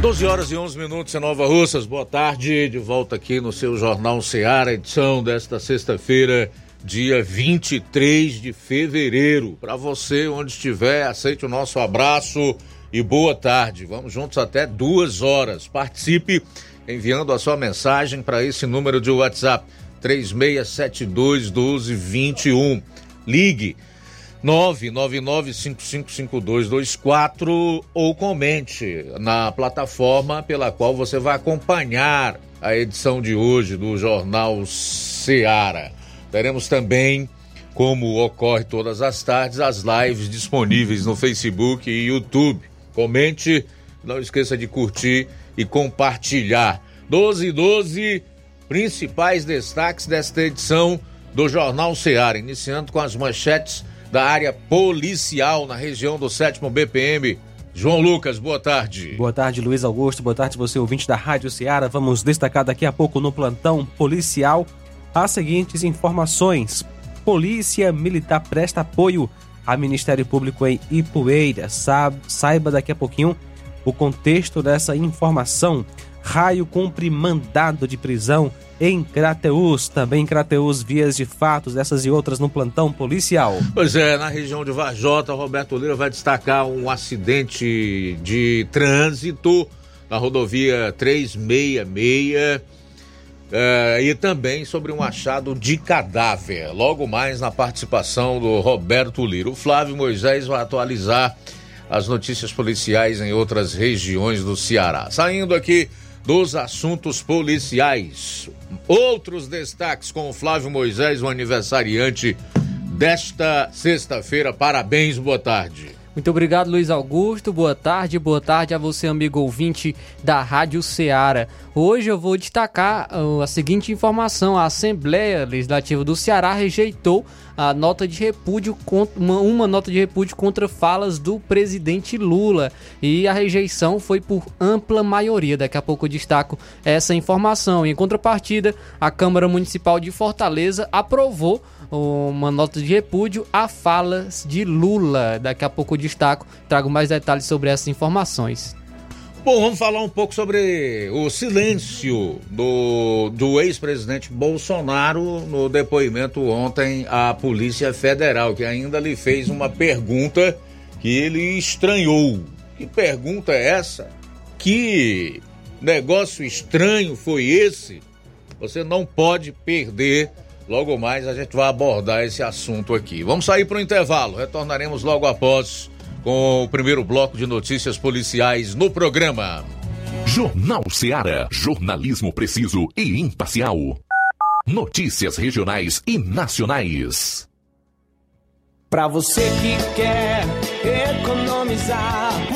12 horas e 11 minutos em Nova Russas. Boa tarde, de volta aqui no seu Jornal Seara, edição desta sexta-feira, dia 23 de fevereiro. Para você, onde estiver, aceite o nosso abraço e boa tarde. Vamos juntos até duas horas. Participe enviando a sua mensagem para esse número de WhatsApp, 3672 1221. Ligue 999555224 ou comente na plataforma pela qual você vai acompanhar a edição de hoje do Jornal Seara. Teremos também, como ocorre todas as tardes, as lives disponíveis no Facebook e YouTube. Comente, não esqueça de curtir e compartilhar. 12 e 12 principais destaques desta edição do Jornal Seara, iniciando com as manchetes da área policial na região do 7 BPM. João Lucas, boa tarde. Boa tarde, Luiz Augusto. Boa tarde, você ouvinte da Rádio Ceará. Vamos destacar daqui a pouco no plantão policial as seguintes informações. Polícia Militar presta apoio a Ministério Público em Ipueira. Saiba daqui a pouquinho o contexto dessa informação. Raio cumpre mandado de prisão em Crateus, também em Crateus, vias de fatos, dessas e outras no plantão policial. Pois é, na região de Varjota, Roberto Lira vai destacar um acidente de trânsito na rodovia 366 é, e também sobre um achado de cadáver. Logo mais na participação do Roberto Lira. O Flávio Moisés vai atualizar as notícias policiais em outras regiões do Ceará. Saindo aqui dos assuntos policiais. Outros destaques com o Flávio Moisés, o aniversariante desta sexta-feira. Parabéns, boa tarde. Muito obrigado, Luiz Augusto. Boa tarde, boa tarde a você, amigo ouvinte da Rádio Ceará. Hoje eu vou destacar uh, a seguinte informação: a Assembleia Legislativa do Ceará rejeitou a nota de repúdio uma, uma nota de repúdio contra falas do presidente Lula e a rejeição foi por ampla maioria. Daqui a pouco eu destaco essa informação. Em contrapartida, a Câmara Municipal de Fortaleza aprovou uma nota de repúdio a falas de Lula. Daqui a pouco eu destaco, trago mais detalhes sobre essas informações. Bom, vamos falar um pouco sobre o silêncio do, do ex-presidente Bolsonaro no depoimento ontem à Polícia Federal, que ainda lhe fez uma pergunta que ele estranhou. Que pergunta é essa? Que negócio estranho foi esse? Você não pode perder. Logo mais a gente vai abordar esse assunto aqui. Vamos sair para o intervalo. Retornaremos logo após com o primeiro bloco de notícias policiais no programa. Jornal Seara. Jornalismo preciso e imparcial. Notícias regionais e nacionais. Para você que quer economizar.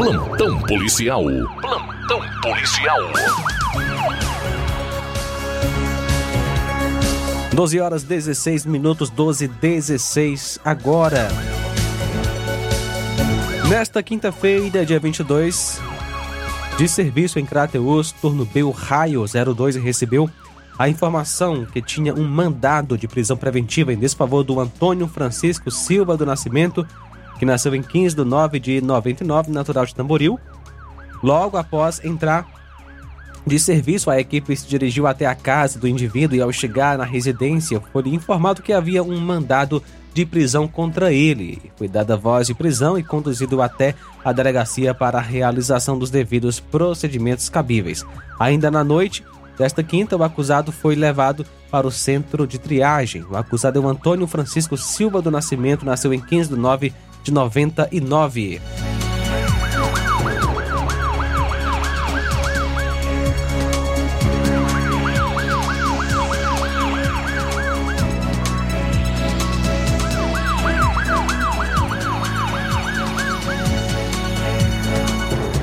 Plantão policial. Plantão policial. 12 horas 16 minutos, 12 16 agora. Nesta quinta-feira, dia 22, de serviço em Crateus, turno Raio 02 recebeu a informação que tinha um mandado de prisão preventiva em desfavor do Antônio Francisco Silva do Nascimento, que nasceu em 15 de 9 de 99, natural de Tamboril. Logo após entrar de serviço, a equipe se dirigiu até a casa do indivíduo e, ao chegar na residência, foi informado que havia um mandado de prisão contra ele. Foi dada voz de prisão e conduzido até a delegacia para a realização dos devidos procedimentos cabíveis. Ainda na noite, Desta quinta, o acusado foi levado para o centro de triagem. O acusado é o Antônio Francisco Silva do Nascimento, nasceu em 15 de 9 de 99.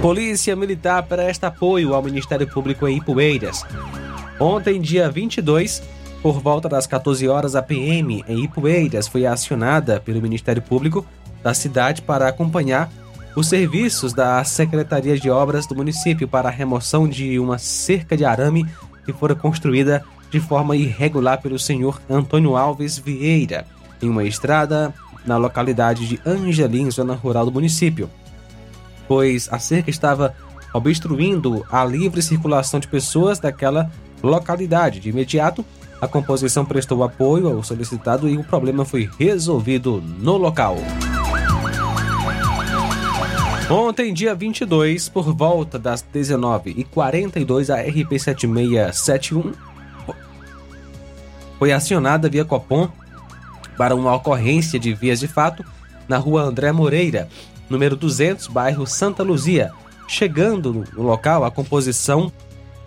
Polícia Militar presta apoio ao Ministério Público em Ipueiras. Ontem, dia 22, por volta das 14 horas, a PM em Ipueiras foi acionada pelo Ministério Público da cidade para acompanhar os serviços da Secretaria de Obras do município para a remoção de uma cerca de arame que fora construída de forma irregular pelo senhor Antônio Alves Vieira, em uma estrada na localidade de Angelim, zona rural do município pois a cerca estava obstruindo a livre circulação de pessoas daquela localidade. De imediato, a composição prestou apoio ao solicitado e o problema foi resolvido no local. Ontem, dia 22, por volta das 19h42, a RP7671 foi acionada via Copom para uma ocorrência de vias de fato na rua André Moreira, número 200, bairro Santa Luzia. Chegando no local, a composição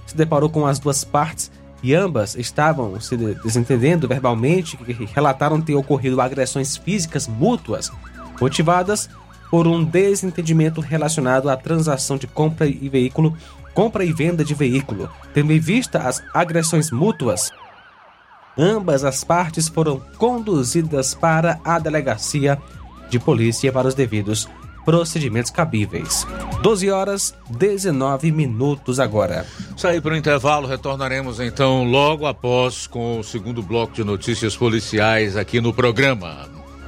se deparou com as duas partes e ambas estavam se desentendendo verbalmente relataram ter ocorrido agressões físicas mútuas, motivadas por um desentendimento relacionado à transação de compra e veículo, compra e venda de veículo. Tendo em vista as agressões mútuas, ambas as partes foram conduzidas para a delegacia de polícia para os devidos procedimentos cabíveis. 12 horas 19 minutos agora. Sair para o intervalo, retornaremos então logo após com o segundo bloco de notícias policiais aqui no programa.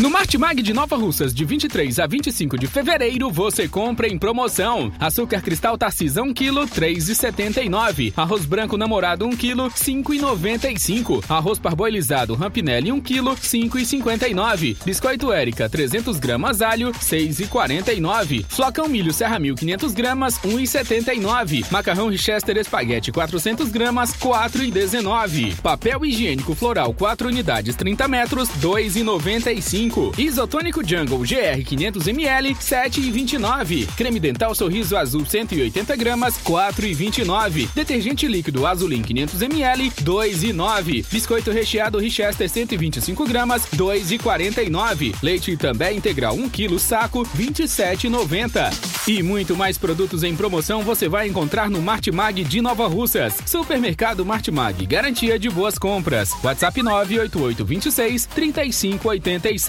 No Martimag de Nova Russas, de 23 a 25 de fevereiro, você compra em promoção. Açúcar cristal Tarcisa 1 kg, 3,79. Arroz branco namorado 1 kg, 5,95. Arroz parboilizado Rampinelli 1 kg, 5,59. Biscoito Érica 300 gramas alho, 6,49. Flocão milho Serra 1500 gramas, 1,79. Macarrão Richester espaguete 400 gramas, 4,19. Papel higiênico floral 4 unidades 30 metros, 2,95. Isotônico Jungle GR 500ml 7,29. Creme dental Sorriso Azul 180 gramas 4,29. Detergente líquido Azulin 500ml 2,9. Biscoito recheado Richester 125 gramas 2,49. Leite também integral 1 kg saco 27,90. E muito mais produtos em promoção você vai encontrar no Martimag de Nova Russas. Supermercado Martimag, garantia de boas compras. WhatsApp 988 26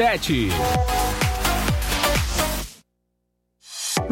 3587.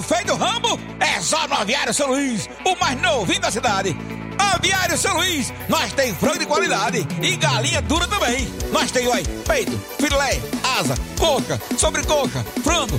Barrudo feio do rambo, é só no Aviário São Luís, o mais novinho da cidade. Aviário São Luís, nós tem frango de qualidade e galinha dura também. Nós tem, peito, filé, asa, coca, sobrecoca, frango,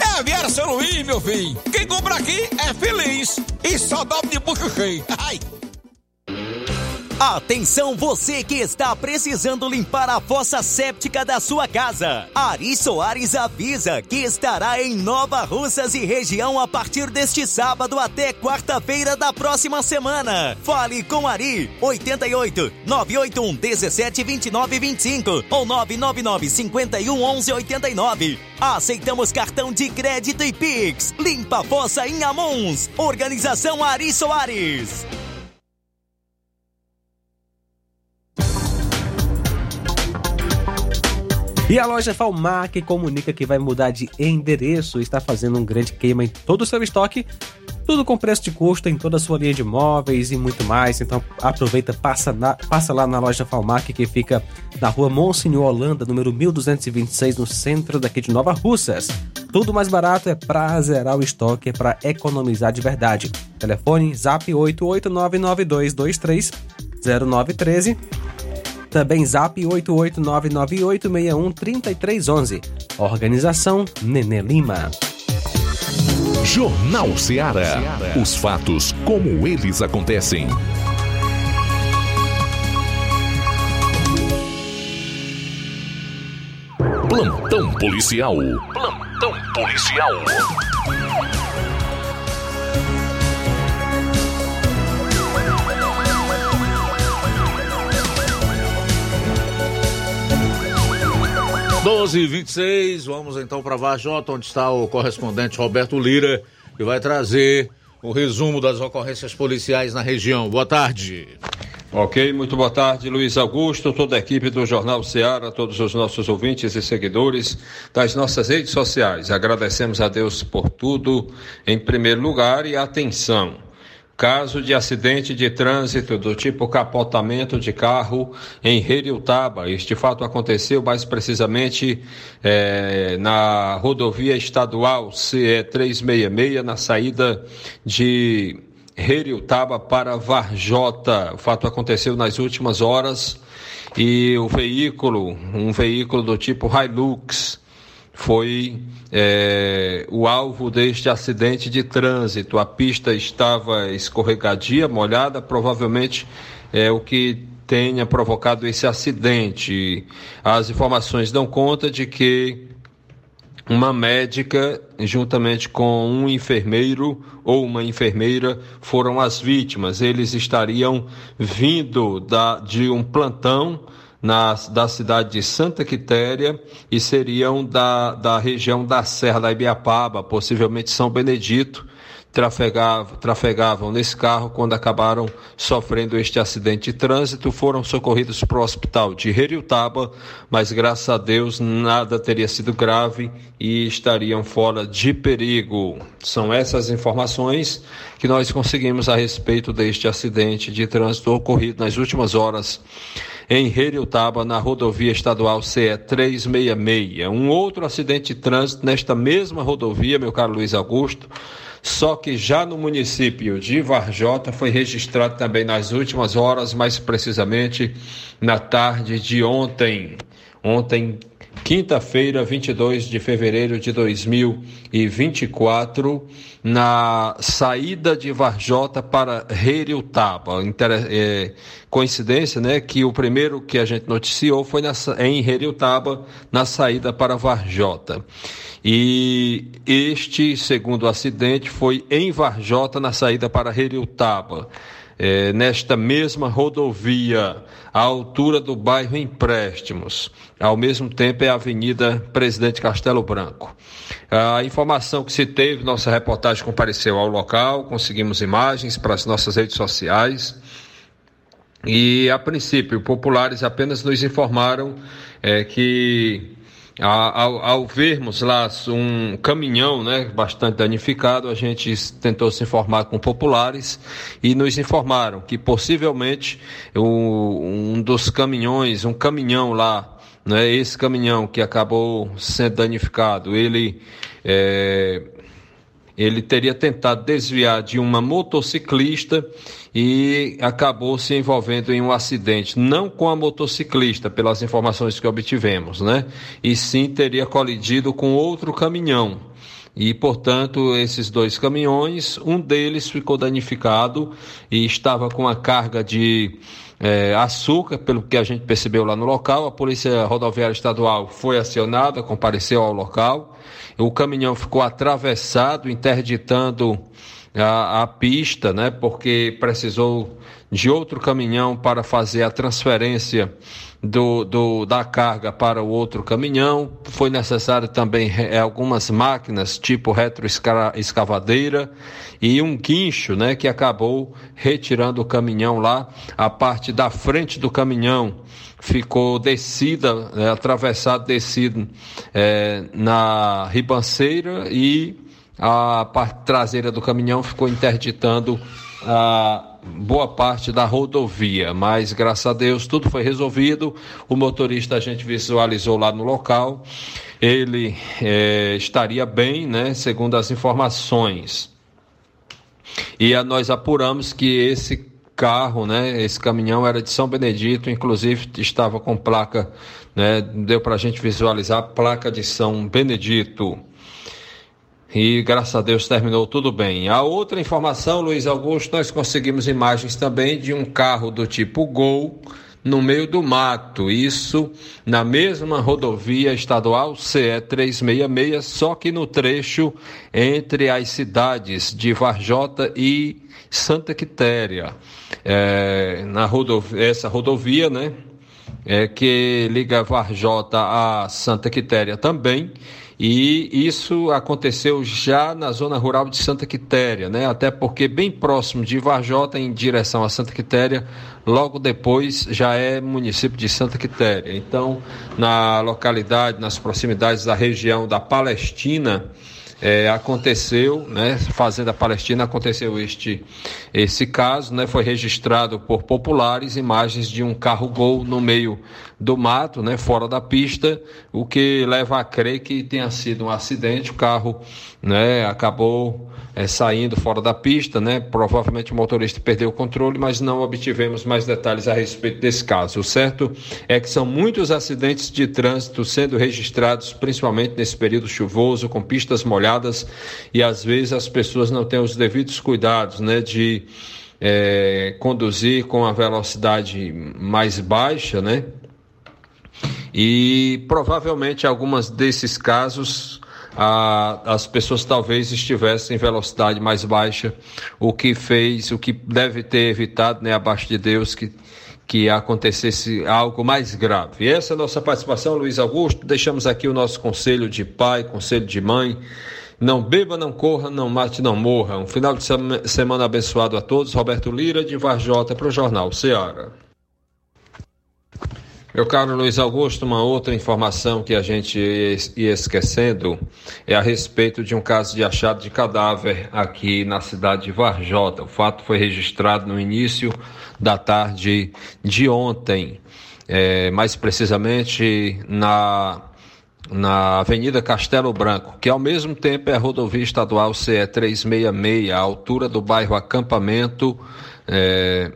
É Aviário São Luís, meu filho. Quem compra aqui é feliz. E só dobra de bucho cheio. Ai. Atenção você que está precisando limpar a fossa séptica da sua casa. Ari Soares avisa que estará em Nova Russas e região a partir deste sábado até quarta-feira da próxima semana. Fale com Ari 88 981 17 29 25 ou 999 51 11 89. Aceitamos cartão de crédito e Pix. Limpa a fossa em Amuns. Organização Ari Soares. E a loja Falmac comunica que vai mudar de endereço e está fazendo um grande queima em todo o seu estoque. Tudo com preço de custo em toda a sua linha de móveis e muito mais. Então aproveita, passa, na, passa lá na loja Falmac que fica na rua Monsenhor Holanda, número 1226, no centro daqui de Nova Russas. Tudo mais barato é pra zerar o estoque, é pra economizar de verdade. Telefone zap 88992230913 também zap 88998613311. Organização Nenê Lima. Jornal Ceará. Os fatos como eles acontecem. Plantão policial. Plantão policial. Doze e 26, vamos então para Vajota, onde está o correspondente Roberto Lira, que vai trazer o resumo das ocorrências policiais na região. Boa tarde. Ok, muito boa tarde, Luiz Augusto, toda a equipe do Jornal Ceará, todos os nossos ouvintes e seguidores das nossas redes sociais. Agradecemos a Deus por tudo, em primeiro lugar, e atenção. Caso de acidente de trânsito do tipo capotamento de carro em Reriutaba. Este fato aconteceu mais precisamente eh, na rodovia estadual CE 366, na saída de Reriutaba para Varjota. O fato aconteceu nas últimas horas e o veículo, um veículo do tipo Hilux, foi é, o alvo deste acidente de trânsito. A pista estava escorregadia, molhada, provavelmente é o que tenha provocado esse acidente. As informações dão conta de que uma médica, juntamente com um enfermeiro ou uma enfermeira, foram as vítimas. Eles estariam vindo da, de um plantão na, da cidade de Santa Quitéria e seriam da, da região da Serra da Ibiapaba, possivelmente São Benedito, trafegavam, trafegavam nesse carro quando acabaram sofrendo este acidente de trânsito, foram socorridos para o hospital de Heriutaba, mas graças a Deus nada teria sido grave e estariam fora de perigo. São essas informações que nós conseguimos a respeito deste acidente de trânsito ocorrido nas últimas horas em Heriutaba, na rodovia estadual CE 366. Um outro acidente de trânsito nesta mesma rodovia, meu caro Luiz Augusto, só que já no município de Varjota foi registrado também nas últimas horas, mais precisamente na tarde de ontem. Ontem, quinta-feira, 22 de fevereiro de 2024, na saída de Varjota para Heriutaba. É, coincidência, né, que o primeiro que a gente noticiou foi na, em Heriutaba, na saída para Varjota. E este segundo acidente foi em Varjota, na saída para Heriutaba. É, nesta mesma rodovia, à altura do bairro Empréstimos. Ao mesmo tempo é a Avenida Presidente Castelo Branco. A informação que se teve, nossa reportagem compareceu ao local, conseguimos imagens para as nossas redes sociais. E, a princípio, populares apenas nos informaram é, que ao, ao, vermos lá um caminhão né, bastante danificado, a gente tentou se informar com populares e nos informaram que possivelmente o, um dos caminhões, um caminhão lá, né, esse caminhão que acabou sendo danificado, ele é, ele teria tentado desviar de uma motociclista e acabou se envolvendo em um acidente, não com a motociclista, pelas informações que obtivemos, né? E sim teria colidido com outro caminhão. E, portanto, esses dois caminhões, um deles ficou danificado e estava com a carga de é, açúcar, pelo que a gente percebeu lá no local. A Polícia Rodoviária Estadual foi acionada, compareceu ao local. O caminhão ficou atravessado, interditando a, a pista, né, porque precisou de outro caminhão para fazer a transferência do, do, da carga para o outro caminhão. Foi necessário também é, algumas máquinas, tipo retroescavadeira, e um guincho, né, que acabou retirando o caminhão lá. A parte da frente do caminhão ficou descida, é, atravessado, descido é, na ribanceira e a parte traseira do caminhão ficou interditando a boa parte da rodovia, mas graças a Deus tudo foi resolvido. O motorista a gente visualizou lá no local, ele é, estaria bem, né? Segundo as informações. E a, nós apuramos que esse carro, né? Esse caminhão era de São Benedito, inclusive estava com placa, né? Deu para a gente visualizar a placa de São Benedito. E graças a Deus terminou tudo bem. A outra informação, Luiz Augusto, nós conseguimos imagens também de um carro do tipo Gol no meio do mato. Isso na mesma rodovia estadual CE 366, só que no trecho entre as cidades de Varjota e Santa Quitéria. É, na rodovia, essa rodovia, né? É, que liga Varjota a Santa Quitéria também e isso aconteceu já na zona rural de Santa Quitéria, né? Até porque bem próximo de Varjota, em direção a Santa Quitéria, logo depois já é município de Santa Quitéria. Então, na localidade, nas proximidades da região da Palestina, é, aconteceu, né, Fazenda Palestina aconteceu este esse caso, né, foi registrado por populares imagens de um carro gol no meio do mato, né, fora da pista, o que leva a crer que tenha sido um acidente, o carro, né, acabou é, saindo fora da pista, né, provavelmente o motorista perdeu o controle, mas não obtivemos mais detalhes a respeito desse caso. O certo é que são muitos acidentes de trânsito sendo registrados, principalmente nesse período chuvoso, com pistas molhadas e às vezes as pessoas não têm os devidos cuidados, né, de é, conduzir com a velocidade mais baixa, né? E provavelmente algumas desses casos a, as pessoas talvez estivessem em velocidade mais baixa, o que fez, o que deve ter evitado, né, abaixo de Deus, que, que acontecesse algo mais grave. E essa é a nossa participação, Luiz Augusto. Deixamos aqui o nosso conselho de pai, conselho de mãe. Não beba, não corra, não mate, não morra. Um final de semana abençoado a todos. Roberto Lira, de Varjota, para o Jornal Ceará. Meu caro Luiz Augusto, uma outra informação que a gente ia esquecendo é a respeito de um caso de achado de cadáver aqui na cidade de Varjota. O fato foi registrado no início da tarde de ontem, é, mais precisamente na na Avenida Castelo Branco, que ao mesmo tempo é a rodovia estadual CE 366, à altura do bairro Acampamento, é,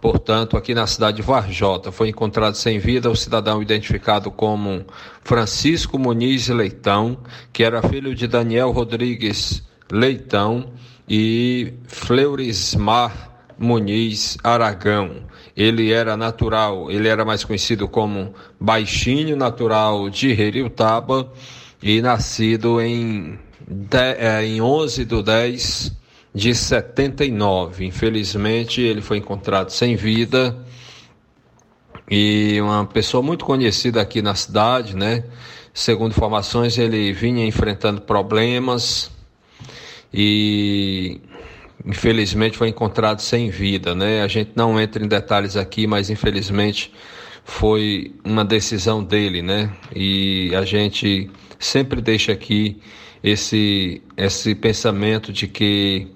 portanto, aqui na cidade de Varjota. Foi encontrado sem vida o cidadão identificado como Francisco Muniz Leitão, que era filho de Daniel Rodrigues Leitão e Fleurismar Muniz Aragão. Ele era natural, ele era mais conhecido como Baixinho, natural de Heriutaba e nascido em, é, em 11 de 10 de 79. Infelizmente, ele foi encontrado sem vida e uma pessoa muito conhecida aqui na cidade, né? Segundo informações, ele vinha enfrentando problemas e infelizmente foi encontrado sem vida, né? A gente não entra em detalhes aqui, mas infelizmente foi uma decisão dele, né? E a gente sempre deixa aqui esse esse pensamento de que,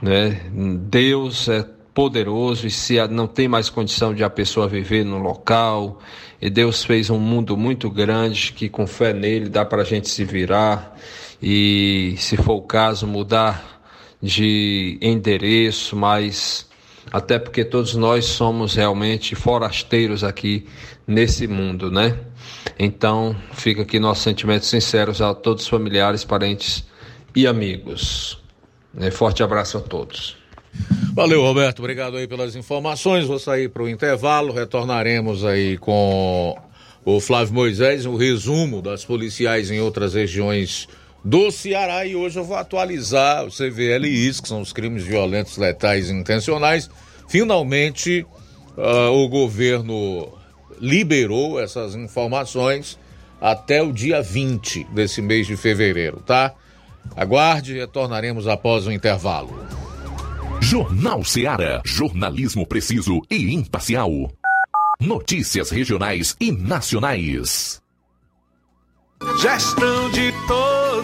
né, Deus é poderoso e se não tem mais condição de a pessoa viver no local, e Deus fez um mundo muito grande que com fé nele dá para a gente se virar e, se for o caso, mudar de endereço, mas até porque todos nós somos realmente forasteiros aqui nesse mundo, né? Então, fica aqui nossos sentimentos sinceros a todos os familiares, parentes e amigos. Um forte abraço a todos. Valeu, Roberto. Obrigado aí pelas informações. Vou sair para o intervalo. Retornaremos aí com o Flávio Moisés, o resumo das policiais em outras regiões do Ceará e hoje eu vou atualizar o CVLIs, que são os crimes violentos, letais e intencionais. Finalmente, uh, o governo liberou essas informações até o dia 20 desse mês de fevereiro, tá? Aguarde, retornaremos após o intervalo. Jornal Ceará, jornalismo preciso e imparcial. Notícias regionais e nacionais. Gestão de todos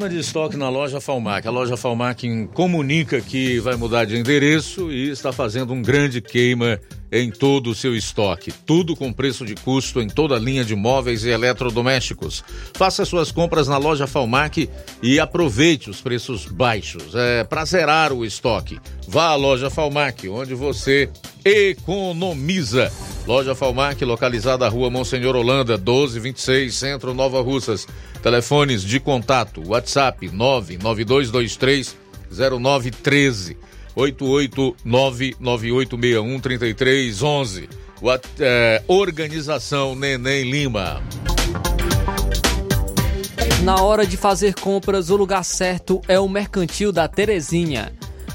Queima de estoque na loja Falmac. A loja Falmac comunica que vai mudar de endereço e está fazendo um grande queima em todo o seu estoque. Tudo com preço de custo em toda a linha de móveis e eletrodomésticos. Faça suas compras na loja Falmac e aproveite os preços baixos. É para zerar o estoque. Vá à loja Falmac, onde você economiza. Loja Falmac, localizada na rua Monsenhor Holanda, 1226, Centro Nova Russas. Telefones de contato: WhatsApp 99223 0913 88998613311. What, é, Organização Neném Lima. Na hora de fazer compras, o lugar certo é o Mercantil da Terezinha.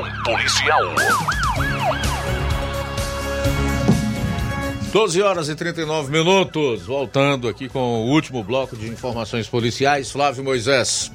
policial. 12 horas e 39 minutos. Voltando aqui com o último bloco de informações policiais. Flávio Moisés.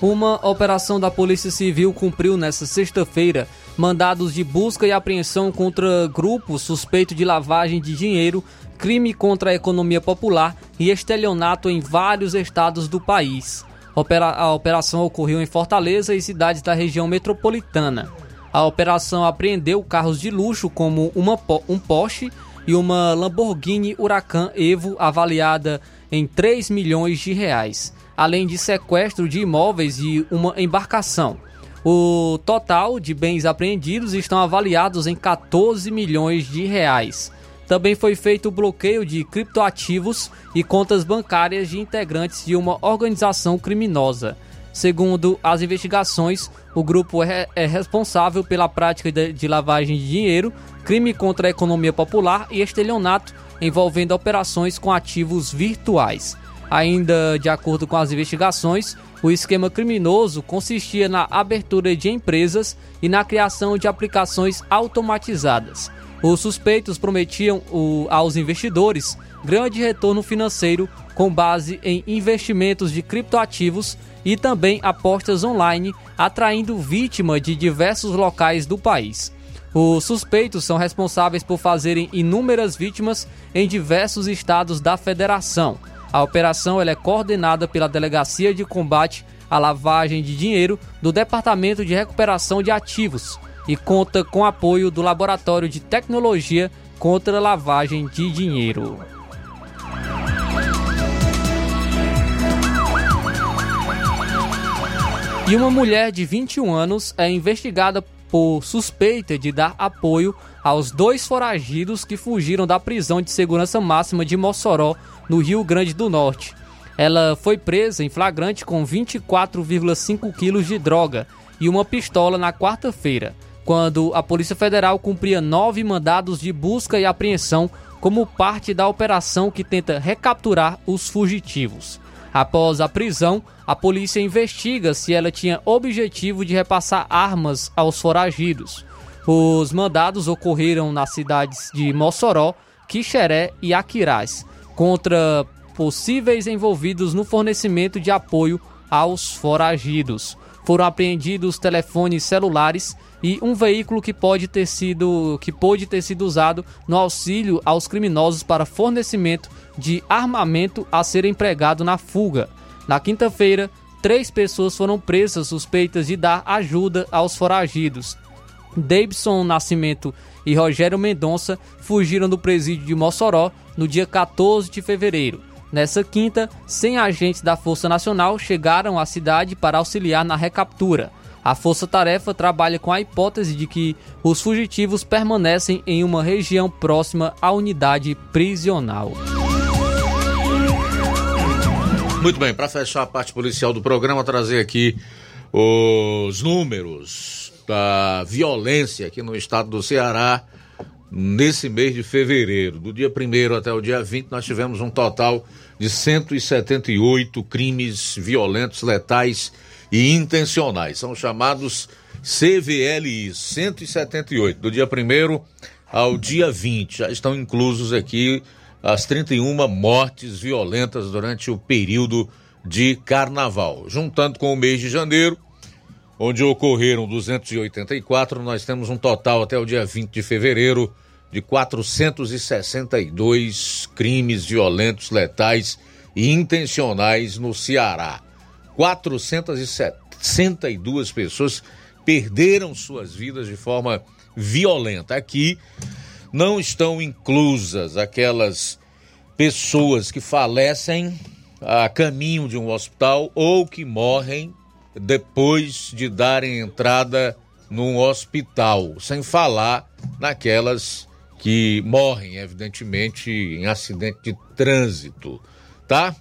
Uma operação da Polícia Civil cumpriu nesta sexta-feira mandados de busca e apreensão contra grupos suspeitos de lavagem de dinheiro, crime contra a economia popular e estelionato em vários estados do país. A operação ocorreu em Fortaleza e cidades da região metropolitana. A operação apreendeu carros de luxo como uma, um Porsche e uma Lamborghini Huracan Evo avaliada em 3 milhões de reais, além de sequestro de imóveis e uma embarcação. O total de bens apreendidos estão avaliados em 14 milhões de reais. Também foi feito o bloqueio de criptoativos e contas bancárias de integrantes de uma organização criminosa. Segundo as investigações, o grupo é, é responsável pela prática de, de lavagem de dinheiro, crime contra a economia popular e estelionato envolvendo operações com ativos virtuais. Ainda de acordo com as investigações, o esquema criminoso consistia na abertura de empresas e na criação de aplicações automatizadas. Os suspeitos prometiam o, aos investidores grande retorno financeiro com base em investimentos de criptoativos e também apostas online, atraindo vítimas de diversos locais do país. Os suspeitos são responsáveis por fazerem inúmeras vítimas em diversos estados da federação. A operação é coordenada pela Delegacia de Combate à Lavagem de Dinheiro do Departamento de Recuperação de Ativos e conta com apoio do Laboratório de Tecnologia contra Lavagem de Dinheiro. E uma mulher de 21 anos é investigada por suspeita de dar apoio aos dois foragidos que fugiram da prisão de segurança máxima de Mossoró, no Rio Grande do Norte. Ela foi presa em flagrante com 24,5 quilos de droga e uma pistola na quarta-feira, quando a Polícia Federal cumpria nove mandados de busca e apreensão como parte da operação que tenta recapturar os fugitivos. Após a prisão, a polícia investiga se ela tinha objetivo de repassar armas aos foragidos. Os mandados ocorreram nas cidades de Mossoró, Quixeré e Aquiraz, contra possíveis envolvidos no fornecimento de apoio aos foragidos. Foram apreendidos telefones celulares e um veículo que pode ter sido que pôde ter sido usado no auxílio aos criminosos para fornecimento de armamento a ser empregado na fuga. Na quinta-feira, três pessoas foram presas suspeitas de dar ajuda aos foragidos. Davidson Nascimento e Rogério Mendonça fugiram do presídio de Mossoró no dia 14 de fevereiro. Nessa quinta, 100 agentes da Força Nacional chegaram à cidade para auxiliar na recaptura. A Força Tarefa trabalha com a hipótese de que os fugitivos permanecem em uma região próxima à unidade prisional. Muito bem, para fechar a parte policial do programa, trazer aqui os números da violência aqui no estado do Ceará nesse mês de fevereiro. Do dia 1 até o dia 20, nós tivemos um total de 178 crimes violentos, letais e intencionais. São chamados CVLI 178. Do dia 1 ao dia 20, já estão inclusos aqui as 31 mortes violentas durante o período de carnaval. Juntando com o mês de janeiro, onde ocorreram 284, nós temos um total até o dia 20 de fevereiro de 462 crimes violentos, letais e intencionais no Ceará. 462 pessoas perderam suas vidas de forma violenta. Aqui não estão inclusas aquelas pessoas que falecem a caminho de um hospital ou que morrem depois de darem entrada num hospital, sem falar naquelas que morrem, evidentemente, em acidente de trânsito, tá?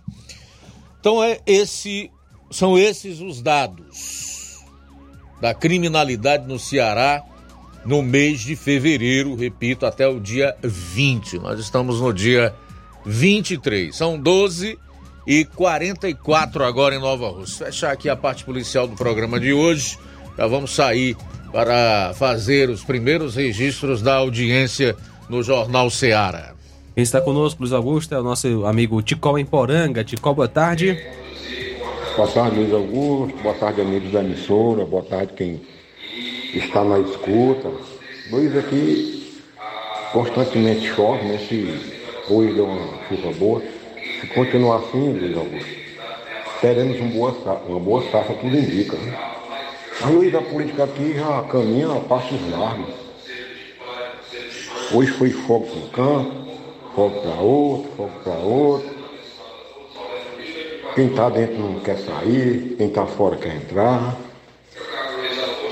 Então é esse, são esses os dados da criminalidade no Ceará no mês de fevereiro, repito, até o dia 20. Nós estamos no dia 23. São 12 e 44 agora em Nova Rússia. Fechar aqui a parte policial do programa de hoje. Já vamos sair para fazer os primeiros registros da audiência no Jornal Seara. Quem está conosco, Luiz Augusto, é o nosso amigo Ticol em Poranga. Ticol, boa tarde. Boa tarde, Luiz Augusto. Boa tarde, amigos da emissora. Boa tarde, quem está na escuta. Luiz, aqui constantemente chove, né? Se hoje deu uma chuva boa. Se continuar assim, Luiz Augusto, teremos uma boa, safra, uma boa safra, tudo indica. Né? A Luiz, a política aqui já caminha a passos largos. Hoje foi fogo para um canto, fogo para outro, fogo para outro. Quem está dentro não quer sair, quem está fora quer entrar.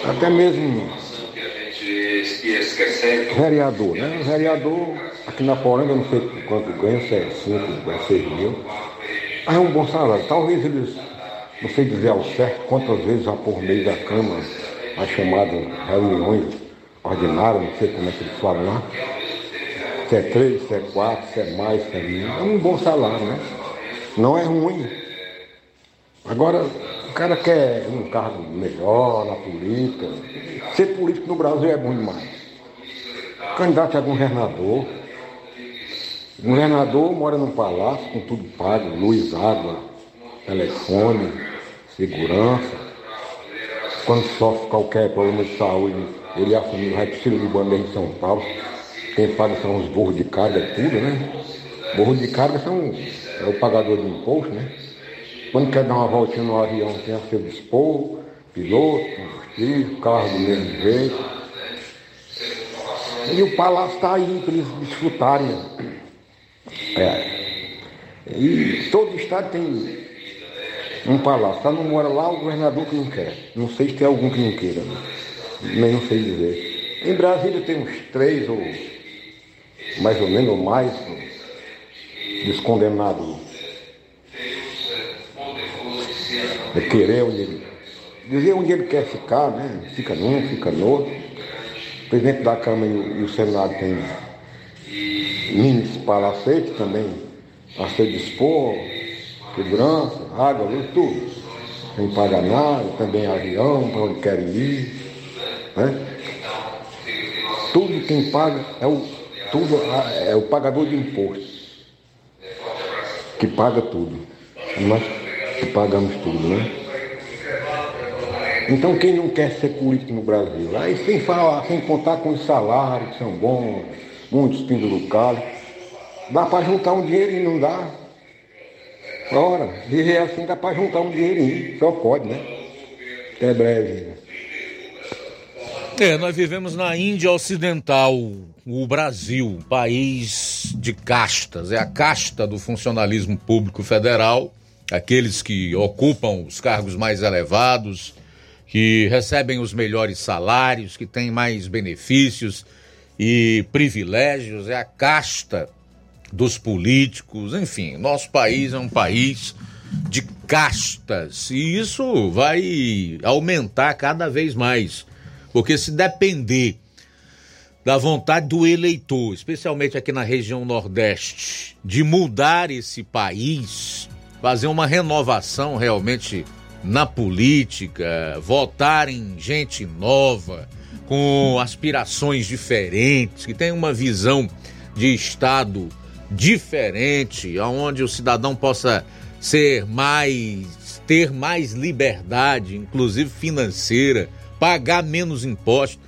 Até mesmo vereador, né? O vereador aqui na Poranga, não sei quanto ganha, se é 5, é 6 mil. Mas é um bom salário. Talvez eles, não sei dizer ao certo quantas vezes já por meio da Câmara, as chamadas reuniões ordinárias, não sei como é que eles falam lá. Se é 3, se é 4, se é mais, se é menos. É um bom salário, né? Não é ruim. Agora, o cara quer um cargo melhor na política. Ser político no Brasil é bom demais. Candidato a governador. Governador mora num palácio com tudo pago, luz, água, telefone, segurança. Quando sofre qualquer problema de saúde, ele e a família vai para o de bandeira em São Paulo. Quem paga são os burros de carga, tudo, né? Burros de carga são é o pagador de imposto, né? Quando quer dar uma voltinha no avião, tem a seu dispor, piloto, combustível, carro do mesmo jeito. E o palácio está aí para eles desfrutarem. É. E todo estado tem um palácio. Só não mora lá o governador que não quer. Não sei se tem algum que não queira. Né? Nem não sei dizer. Em Brasília tem uns três ou mais ou menos ou mais descondenados é querer onde ele. Dizer onde ele quer ficar, né? Fica num, fica no outro. O presidente da Câmara e o, e o Senado tem mini palacete também a se dispor, segurança, água, luz, tudo. Sem pagar nada, também avião, para onde querem ir. Né? Tudo quem paga é o, tudo, é o pagador de impostos. Que paga tudo. Nós que pagamos tudo, né? Então quem não quer ser político no Brasil? Aí sem falar, sem contar com os salários que são bons, muitos pendurados, dá para juntar um dinheirinho, não dá? Ora, viver assim dá para juntar um dinheirinho, só pode, né? Até breve. É, nós vivemos na Índia Ocidental, o Brasil, país de castas, é a casta do funcionalismo público federal, aqueles que ocupam os cargos mais elevados, que recebem os melhores salários, que têm mais benefícios e privilégios, é a casta dos políticos, enfim, nosso país é um país de castas e isso vai aumentar cada vez mais, porque se depender da vontade do eleitor, especialmente aqui na região Nordeste, de mudar esse país, fazer uma renovação realmente na política, votar em gente nova, com aspirações diferentes, que tem uma visão de Estado diferente, onde o cidadão possa ser mais, ter mais liberdade, inclusive financeira, pagar menos impostos.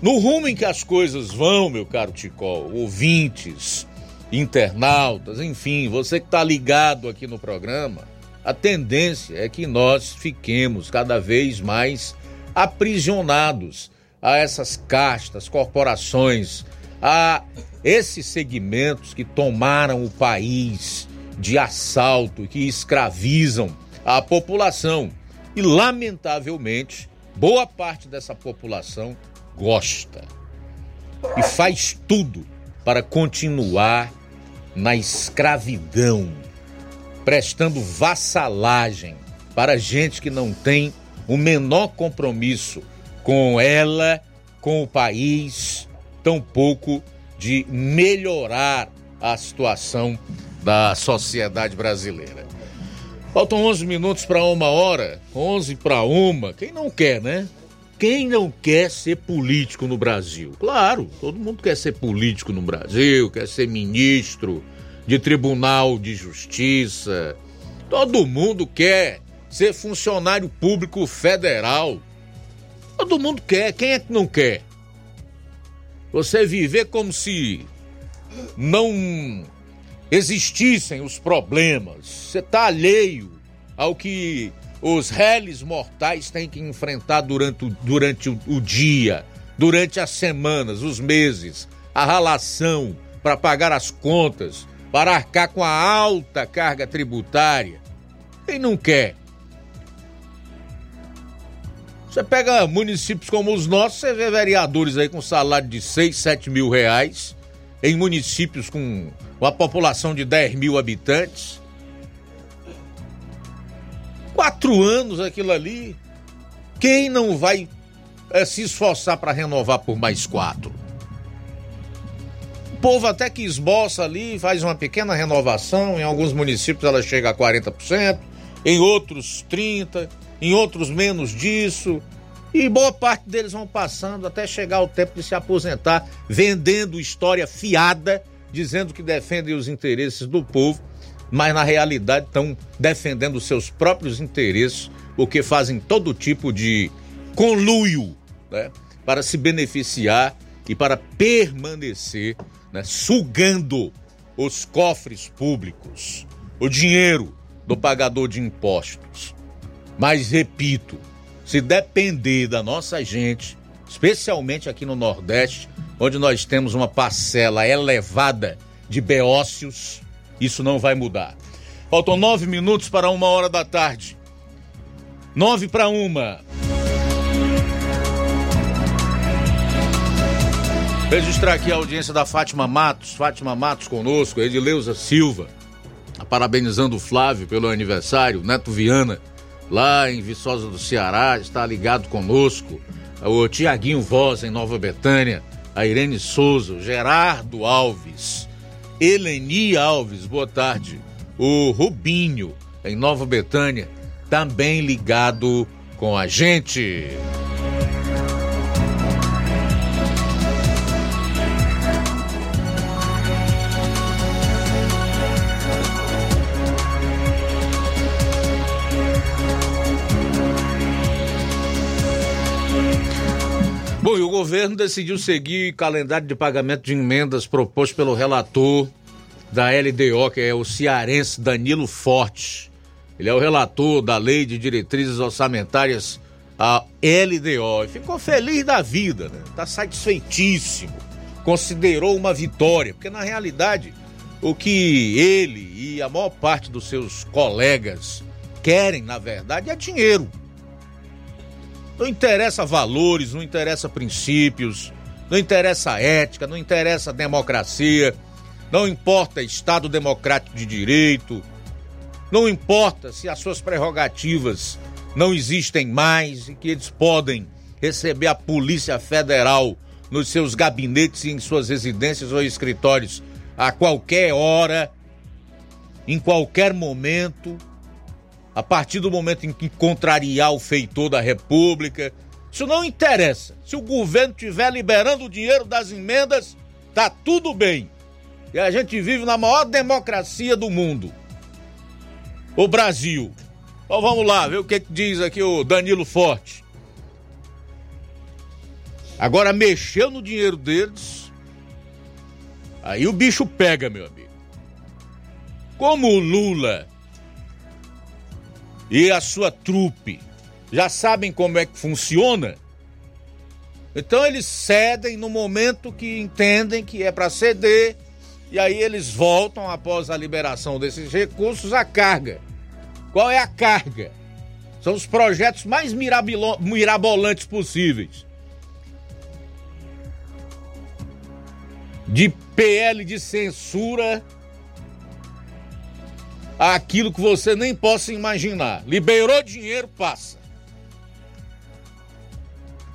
No rumo em que as coisas vão, meu caro Ticol, ouvintes, internautas, enfim, você que está ligado aqui no programa, a tendência é que nós fiquemos cada vez mais aprisionados a essas castas, corporações, a esses segmentos que tomaram o país de assalto, que escravizam a população. E, lamentavelmente, boa parte dessa população gosta e faz tudo para continuar na escravidão, prestando vassalagem para gente que não tem o menor compromisso com ela, com o país, tampouco de melhorar a situação da sociedade brasileira. Faltam 11 minutos para uma hora, 11 para uma. Quem não quer, né? Quem não quer ser político no Brasil? Claro, todo mundo quer ser político no Brasil, quer ser ministro de tribunal de justiça. Todo mundo quer ser funcionário público federal. Todo mundo quer. Quem é que não quer? Você viver como se não existissem os problemas. Você está alheio ao que os réis mortais têm que enfrentar durante, o, durante o, o dia, durante as semanas, os meses, a ralação para pagar as contas, para arcar com a alta carga tributária. Quem não quer? Você pega municípios como os nossos, você vê vereadores aí com salário de 6, 7 mil reais, em municípios com uma população de 10 mil habitantes quatro anos aquilo ali. Quem não vai é, se esforçar para renovar por mais quatro? Povo até que esboça ali, faz uma pequena renovação. Em alguns municípios ela chega a 40%, em outros 30%, em outros menos disso. E boa parte deles vão passando até chegar o tempo de se aposentar, vendendo história fiada, dizendo que defendem os interesses do povo mas na realidade estão defendendo seus próprios interesses, porque fazem todo tipo de conluio né, para se beneficiar e para permanecer né, sugando os cofres públicos, o dinheiro do pagador de impostos. Mas repito, se depender da nossa gente, especialmente aqui no Nordeste, onde nós temos uma parcela elevada de beócios, isso não vai mudar. Faltam nove minutos para uma hora da tarde. Nove para uma. Registrar aqui a audiência da Fátima Matos. Fátima Matos conosco, Edileuza Silva. Parabenizando o Flávio pelo aniversário. Neto Viana, lá em Viçosa do Ceará, está ligado conosco. O Tiaguinho Voz, em Nova Betânia. A Irene Souza, Gerardo Alves. Eleni Alves, boa tarde. O Rubinho, em Nova Betânia, também ligado com a gente. Bom, e o governo decidiu seguir o calendário de pagamento de emendas proposto pelo relator da LDO, que é o cearense Danilo Forte. Ele é o relator da Lei de Diretrizes Orçamentárias, a LDO. Ficou feliz da vida, né? Tá satisfeitíssimo. Considerou uma vitória, porque na realidade o que ele e a maior parte dos seus colegas querem, na verdade, é dinheiro. Não interessa valores, não interessa princípios, não interessa ética, não interessa democracia, não importa Estado democrático de direito, não importa se as suas prerrogativas não existem mais e que eles podem receber a Polícia Federal nos seus gabinetes e em suas residências ou escritórios a qualquer hora, em qualquer momento, a partir do momento em que contrariar o feitor da República. Isso não interessa. Se o governo estiver liberando o dinheiro das emendas, tá tudo bem. E a gente vive na maior democracia do mundo. O Brasil. Então vamos lá, ver o que, que diz aqui o Danilo Forte. Agora mexeu no dinheiro deles. Aí o bicho pega, meu amigo. Como o Lula e a sua trupe já sabem como é que funciona, então eles cedem no momento que entendem que é para ceder, e aí eles voltam após a liberação desses recursos à carga. Qual é a carga? São os projetos mais mirabolantes possíveis. De PL de censura aquilo que você nem possa imaginar. Liberou dinheiro, passa.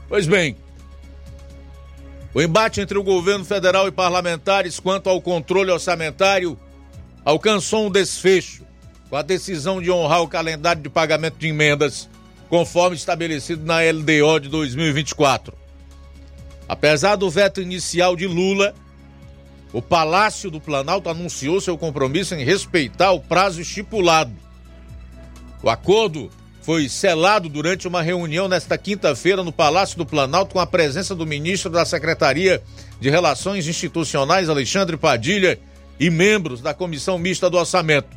Pois bem, o embate entre o governo federal e parlamentares quanto ao controle orçamentário alcançou um desfecho com a decisão de honrar o calendário de pagamento de emendas conforme estabelecido na LDO de 2024. Apesar do veto inicial de Lula, o Palácio do Planalto anunciou seu compromisso em respeitar o prazo estipulado. O acordo foi selado durante uma reunião nesta quinta-feira no Palácio do Planalto com a presença do ministro da Secretaria de Relações Institucionais, Alexandre Padilha, e membros da Comissão Mista do Orçamento.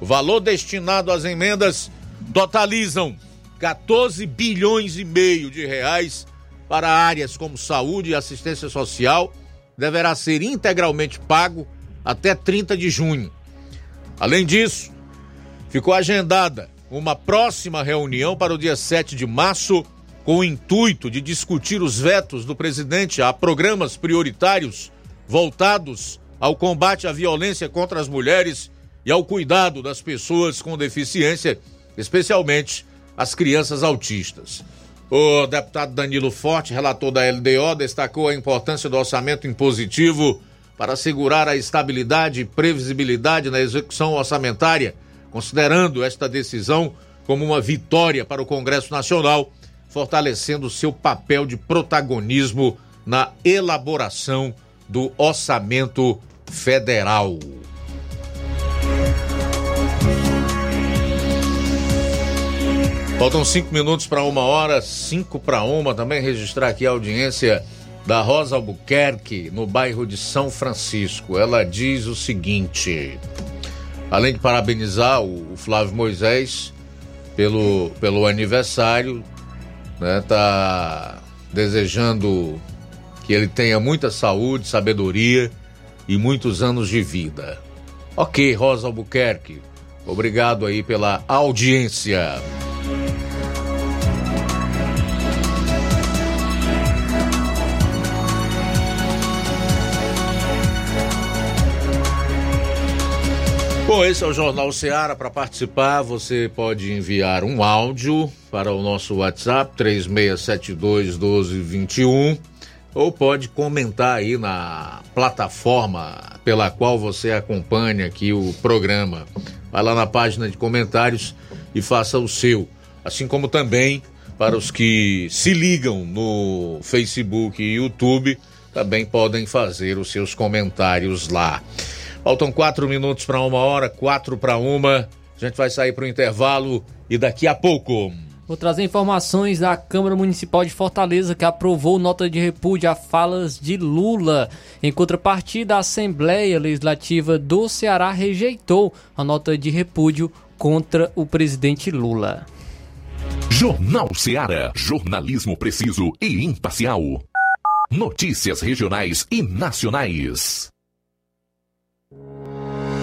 O valor destinado às emendas totalizam 14 bilhões e meio de reais para áreas como saúde e assistência social deverá ser integralmente pago até 30 de junho. Além disso, ficou agendada uma próxima reunião para o dia 7 de março, com o intuito de discutir os vetos do presidente a programas prioritários voltados ao combate à violência contra as mulheres e ao cuidado das pessoas com deficiência, especialmente as crianças autistas. O deputado Danilo Forte, relator da LDO, destacou a importância do orçamento impositivo para assegurar a estabilidade e previsibilidade na execução orçamentária, considerando esta decisão como uma vitória para o Congresso Nacional, fortalecendo seu papel de protagonismo na elaboração do orçamento federal. Faltam cinco minutos para uma hora, cinco para uma. Também registrar aqui a audiência da Rosa Albuquerque, no bairro de São Francisco. Ela diz o seguinte: além de parabenizar o, Flávio Moisés pelo, pelo aniversário, né, tá desejando que ele tenha muita saúde, sabedoria e muitos anos de vida. Ok, Rosa Albuquerque, obrigado aí pela audiência. Bom, esse é o Jornal Seara. Para participar, você pode enviar um áudio para o nosso WhatsApp 3672 1221 ou pode comentar aí na plataforma pela qual você acompanha aqui o programa. Vai lá na página de comentários e faça o seu. Assim como também para os que se ligam no Facebook e YouTube, também podem fazer os seus comentários lá. Faltam quatro minutos para uma hora, quatro para uma. A gente vai sair para o intervalo e daqui a pouco. Vou trazer informações da Câmara Municipal de Fortaleza que aprovou nota de repúdio a falas de Lula. Em contrapartida, a Assembleia Legislativa do Ceará rejeitou a nota de repúdio contra o presidente Lula. Jornal Ceará, jornalismo preciso e imparcial. Notícias regionais e nacionais.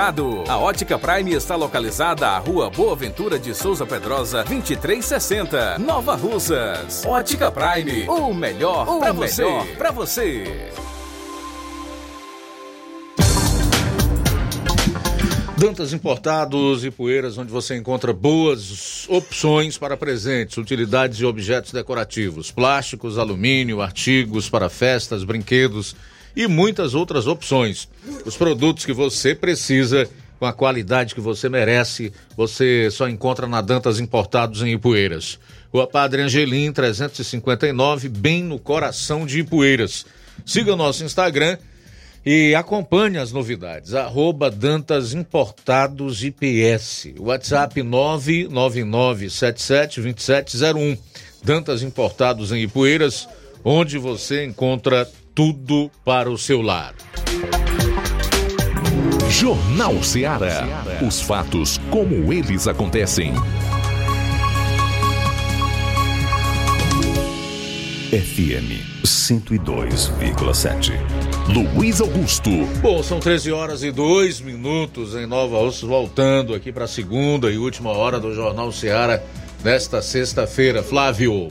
A Ótica Prime está localizada à Rua Boa Ventura de Souza Pedrosa, 2360, Nova Russas. Ótica Prime, o melhor para você. Pra você. Dantas Importados e Poeiras, onde você encontra boas opções para presentes, utilidades e objetos decorativos, plásticos, alumínio, artigos para festas, brinquedos e muitas outras opções. Os produtos que você precisa com a qualidade que você merece, você só encontra na Dantas Importados em Ipueiras. Rua Padre Angelim, 359, bem no coração de Ipueiras. Siga o nosso Instagram e acompanhe as novidades. Arroba Dantas Importados IPS. WhatsApp 999772701. Dantas Importados em Ipueiras, onde você encontra tudo para o seu lar. Jornal Ceará. Os fatos como eles acontecem. FM 102,7. Luiz Augusto. Bom, são 13 horas e 2 minutos em Nova Russa, voltando aqui para a segunda e última hora do Jornal Ceará nesta sexta-feira. Flávio,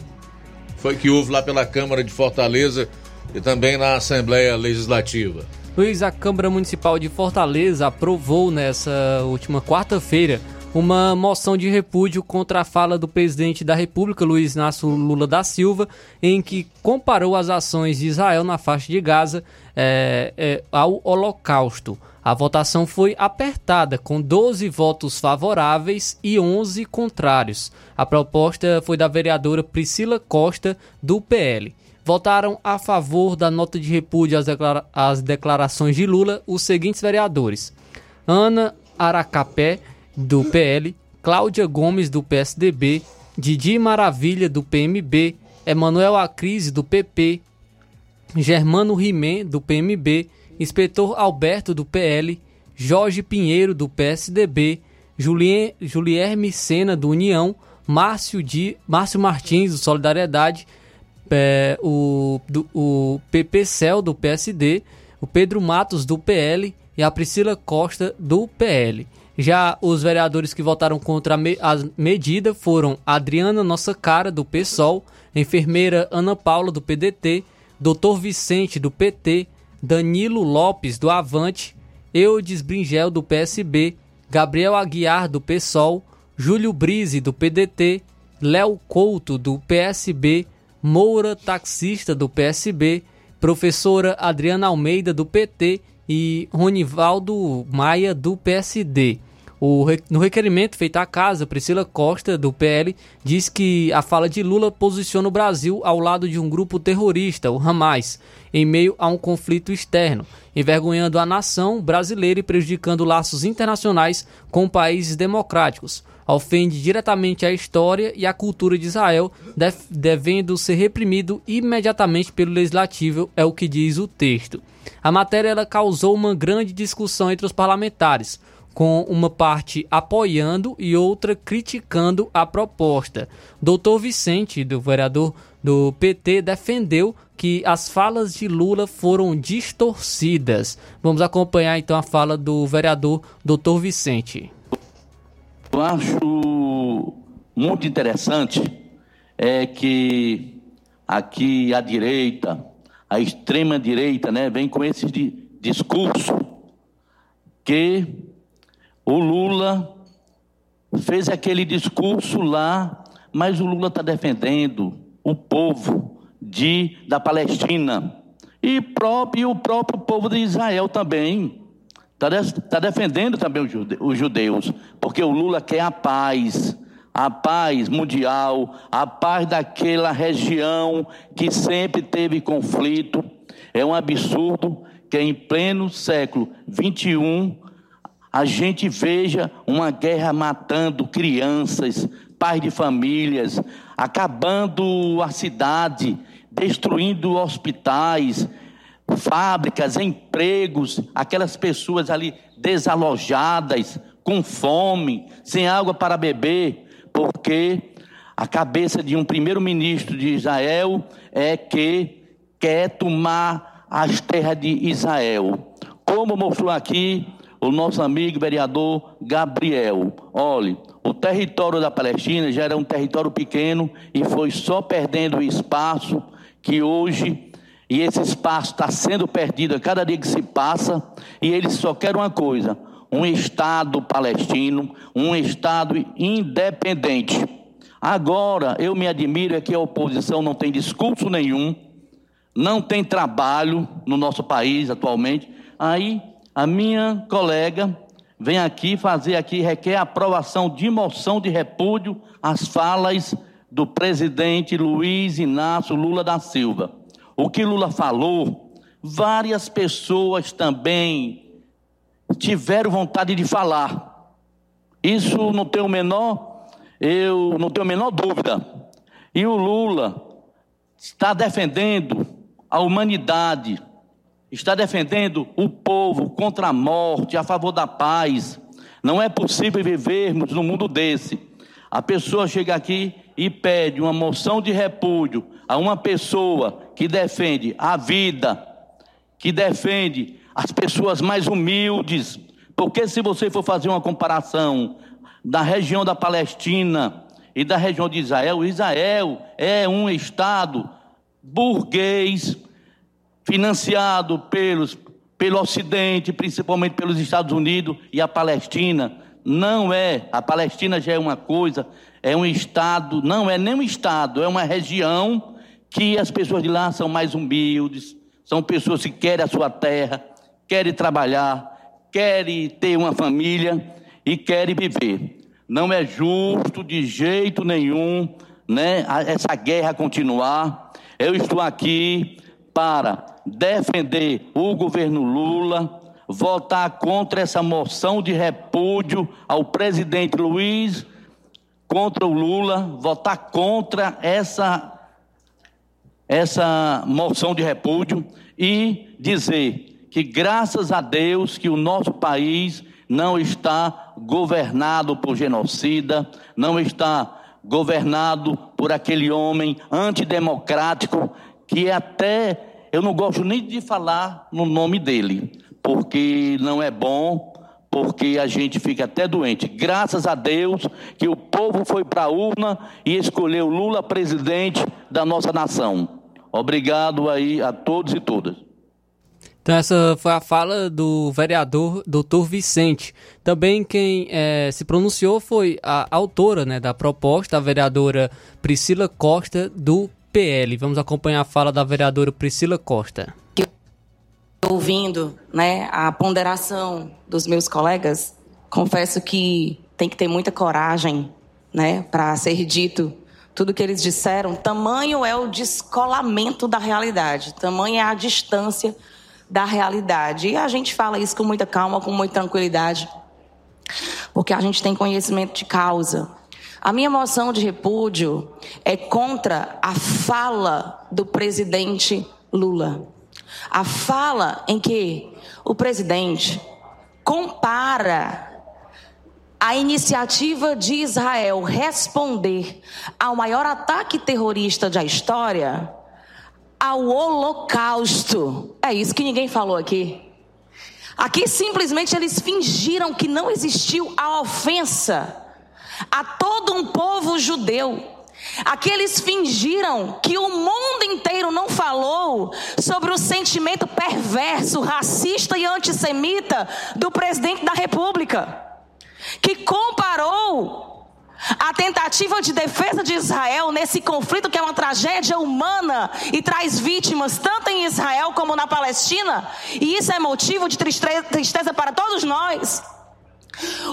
foi que houve lá pela Câmara de Fortaleza e também na Assembleia Legislativa. Luiz, a Câmara Municipal de Fortaleza aprovou nessa última quarta-feira uma moção de repúdio contra a fala do presidente da República, Luiz Inácio Lula da Silva, em que comparou as ações de Israel na faixa de Gaza é, é, ao Holocausto. A votação foi apertada, com 12 votos favoráveis e 11 contrários. A proposta foi da vereadora Priscila Costa, do PL. Votaram a favor da nota de repúdio às, declara às declarações de Lula os seguintes vereadores: Ana Aracapé do PL, Cláudia Gomes, do PSDB, Didi Maravilha, do PMB, Emanuel Acrise, do PP, Germano Rimé, do PMB, Inspetor Alberto, do PL, Jorge Pinheiro, do PSDB, Julien, Julierme Sena, do União, Márcio, Di, Márcio Martins, do Solidariedade, é, o, do, o PPCEL, do PSD, o Pedro Matos, do PL e a Priscila Costa, do PL. Já os vereadores que votaram contra a, me a medida foram Adriana Nossa Cara, do PSOL, enfermeira Ana Paula, do PDT, Dr. Vicente, do PT, Danilo Lopes, do Avante, Eudes Bringel, do PSB, Gabriel Aguiar, do PSOL, Júlio Brise, do PDT, Léo Couto, do PSB, Moura, taxista, do PSB, professora Adriana Almeida, do PT e Ronivaldo Maia, do PSD. O, no requerimento feito à casa, Priscila Costa, do PL, diz que a fala de Lula posiciona o Brasil ao lado de um grupo terrorista, o Hamas, em meio a um conflito externo, envergonhando a nação brasileira e prejudicando laços internacionais com países democráticos. Ofende diretamente a história e a cultura de Israel, devendo ser reprimido imediatamente pelo legislativo, é o que diz o texto. A matéria ela causou uma grande discussão entre os parlamentares com uma parte apoiando e outra criticando a proposta. Doutor Vicente, do vereador do PT, defendeu que as falas de Lula foram distorcidas. Vamos acompanhar então a fala do vereador Doutor Vicente. Eu acho muito interessante é que aqui a direita, a extrema direita, né, vem com esse discurso que o Lula fez aquele discurso lá, mas o Lula está defendendo o povo de, da Palestina e próprio, o próprio povo de Israel também. Está tá defendendo também os judeus, porque o Lula quer a paz, a paz mundial, a paz daquela região que sempre teve conflito. É um absurdo que em pleno século 21 a gente veja uma guerra matando crianças, pais de famílias, acabando a cidade, destruindo hospitais, fábricas, empregos, aquelas pessoas ali desalojadas, com fome, sem água para beber, porque a cabeça de um primeiro-ministro de Israel é que quer tomar as terras de Israel. Como mostrou aqui o nosso amigo vereador Gabriel. Olhe, o território da Palestina já era um território pequeno e foi só perdendo espaço que hoje, e esse espaço está sendo perdido a cada dia que se passa, e eles só querem uma coisa: um Estado palestino, um Estado independente. Agora, eu me admiro é que a oposição não tem discurso nenhum, não tem trabalho no nosso país atualmente. Aí a minha colega vem aqui fazer aqui, requer aprovação de moção de repúdio às falas do presidente Luiz Inácio Lula da Silva. O que Lula falou, várias pessoas também tiveram vontade de falar. Isso não tenho menor, eu não tenho menor dúvida. E o Lula está defendendo a humanidade, está defendendo o povo contra a morte, a favor da paz. Não é possível vivermos num mundo desse. A pessoa chega aqui e pede uma moção de repúdio a uma pessoa que defende a vida, que defende as pessoas mais humildes. Porque se você for fazer uma comparação da região da Palestina e da região de Israel, Israel é um estado burguês financiado pelos pelo Ocidente, principalmente pelos Estados Unidos e a Palestina, não é, a Palestina já é uma coisa, é um estado, não é nem um estado, é uma região que as pessoas de lá são mais humildes, são pessoas que querem a sua terra, querem trabalhar, querem ter uma família e querem viver. Não é justo de jeito nenhum, né, essa guerra continuar. Eu estou aqui para defender o governo Lula, votar contra essa moção de repúdio ao presidente Luiz, contra o Lula, votar contra essa essa moção de repúdio e dizer que graças a Deus que o nosso país não está governado por genocida, não está governado por aquele homem antidemocrático que até eu não gosto nem de falar no nome dele, porque não é bom, porque a gente fica até doente. Graças a Deus que o povo foi para a urna e escolheu Lula presidente da nossa nação. Obrigado aí a todos e todas. Então essa foi a fala do vereador doutor Vicente. Também quem é, se pronunciou foi a autora né, da proposta, a vereadora Priscila Costa, do PL. Vamos acompanhar a fala da vereadora Priscila Costa. Ouvindo né, a ponderação dos meus colegas, confesso que tem que ter muita coragem né, para ser dito tudo que eles disseram, tamanho é o descolamento da realidade, tamanho é a distância da realidade. E a gente fala isso com muita calma, com muita tranquilidade, porque a gente tem conhecimento de causa. A minha moção de repúdio é contra a fala do presidente Lula. A fala em que o presidente compara a iniciativa de Israel responder ao maior ataque terrorista da história, ao Holocausto. É isso que ninguém falou aqui. Aqui simplesmente eles fingiram que não existiu a ofensa a todo um povo judeu. Aqui eles fingiram que o mundo inteiro não falou sobre o sentimento perverso, racista e antissemita do presidente da República que comparou a tentativa de defesa de Israel nesse conflito que é uma tragédia humana e traz vítimas tanto em Israel como na Palestina, e isso é motivo de tristeza para todos nós.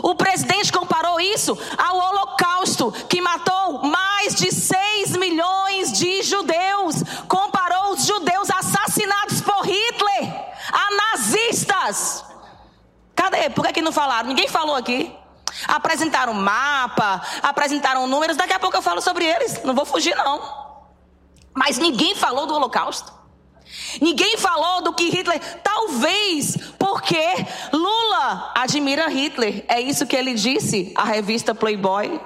O presidente comparou isso ao Holocausto, que matou mais de 6 milhões de judeus. Comparou os judeus assassinados por Hitler a nazistas. Cadê? Por que, que não falaram? Ninguém falou aqui. Apresentaram mapa, apresentaram números, daqui a pouco eu falo sobre eles, não vou fugir não. Mas ninguém falou do Holocausto. Ninguém falou do que Hitler, talvez porque Lula admira Hitler. É isso que ele disse à revista Playboy.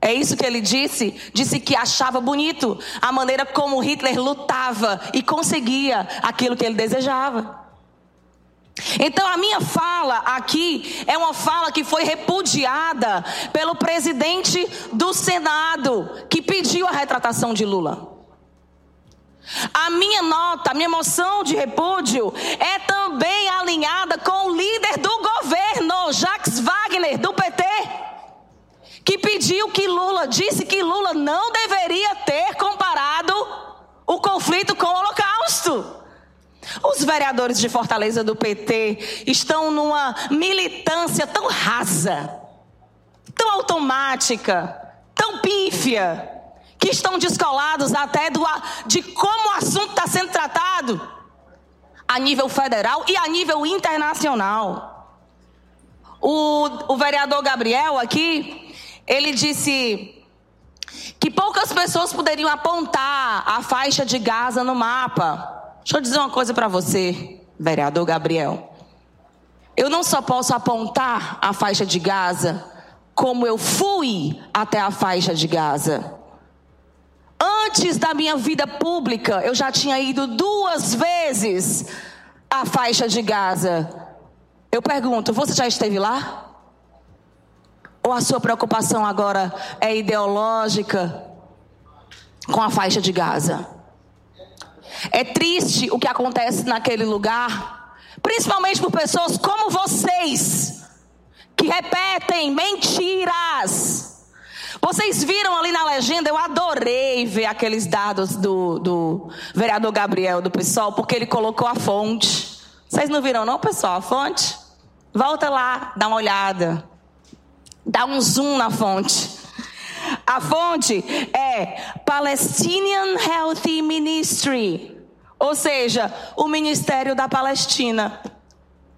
É isso que ele disse. Disse que achava bonito a maneira como Hitler lutava e conseguia aquilo que ele desejava. Então a minha fala aqui é uma fala que foi repudiada pelo presidente do Senado, que pediu a retratação de Lula. A minha nota, a minha moção de repúdio é também alinhada com o líder do governo, Jacques Wagner, do PT, que pediu que Lula, disse que Lula não deveria ter comparado o conflito com o Holocausto. Os vereadores de Fortaleza do PT estão numa militância tão rasa, tão automática, tão pífia, que estão descolados até do, de como o assunto está sendo tratado a nível federal e a nível internacional. O, o vereador Gabriel aqui, ele disse que poucas pessoas poderiam apontar a faixa de Gaza no mapa. Deixa eu dizer uma coisa para você, vereador Gabriel. Eu não só posso apontar a faixa de Gaza, como eu fui até a faixa de Gaza. Antes da minha vida pública, eu já tinha ido duas vezes à faixa de Gaza. Eu pergunto, você já esteve lá? Ou a sua preocupação agora é ideológica com a faixa de Gaza? É triste o que acontece naquele lugar, principalmente por pessoas como vocês, que repetem mentiras. Vocês viram ali na legenda, eu adorei ver aqueles dados do, do vereador Gabriel do PSOL, porque ele colocou a fonte. Vocês não viram, não, pessoal, a fonte? Volta lá, dá uma olhada. Dá um zoom na fonte. A fonte é Palestinian Healthy Ministry, ou seja, o Ministério da Palestina.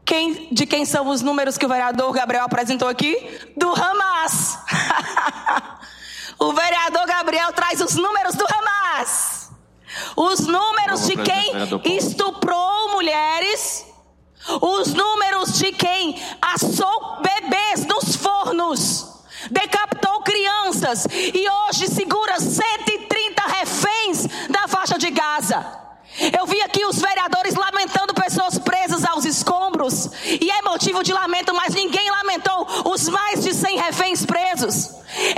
Quem, de quem são os números que o vereador Gabriel apresentou aqui? Do Hamas. o vereador Gabriel traz os números do Hamas. Os números de quem estuprou mulheres. Os números de quem assou bebês nos fornos. Decapitou crianças. E hoje segura 130 reféns da faixa de Gaza. Eu vi aqui os vereadores lamentando pessoas presas aos escombros. E é motivo de lamento, mas ninguém lamentou os mais de 100 reféns presos.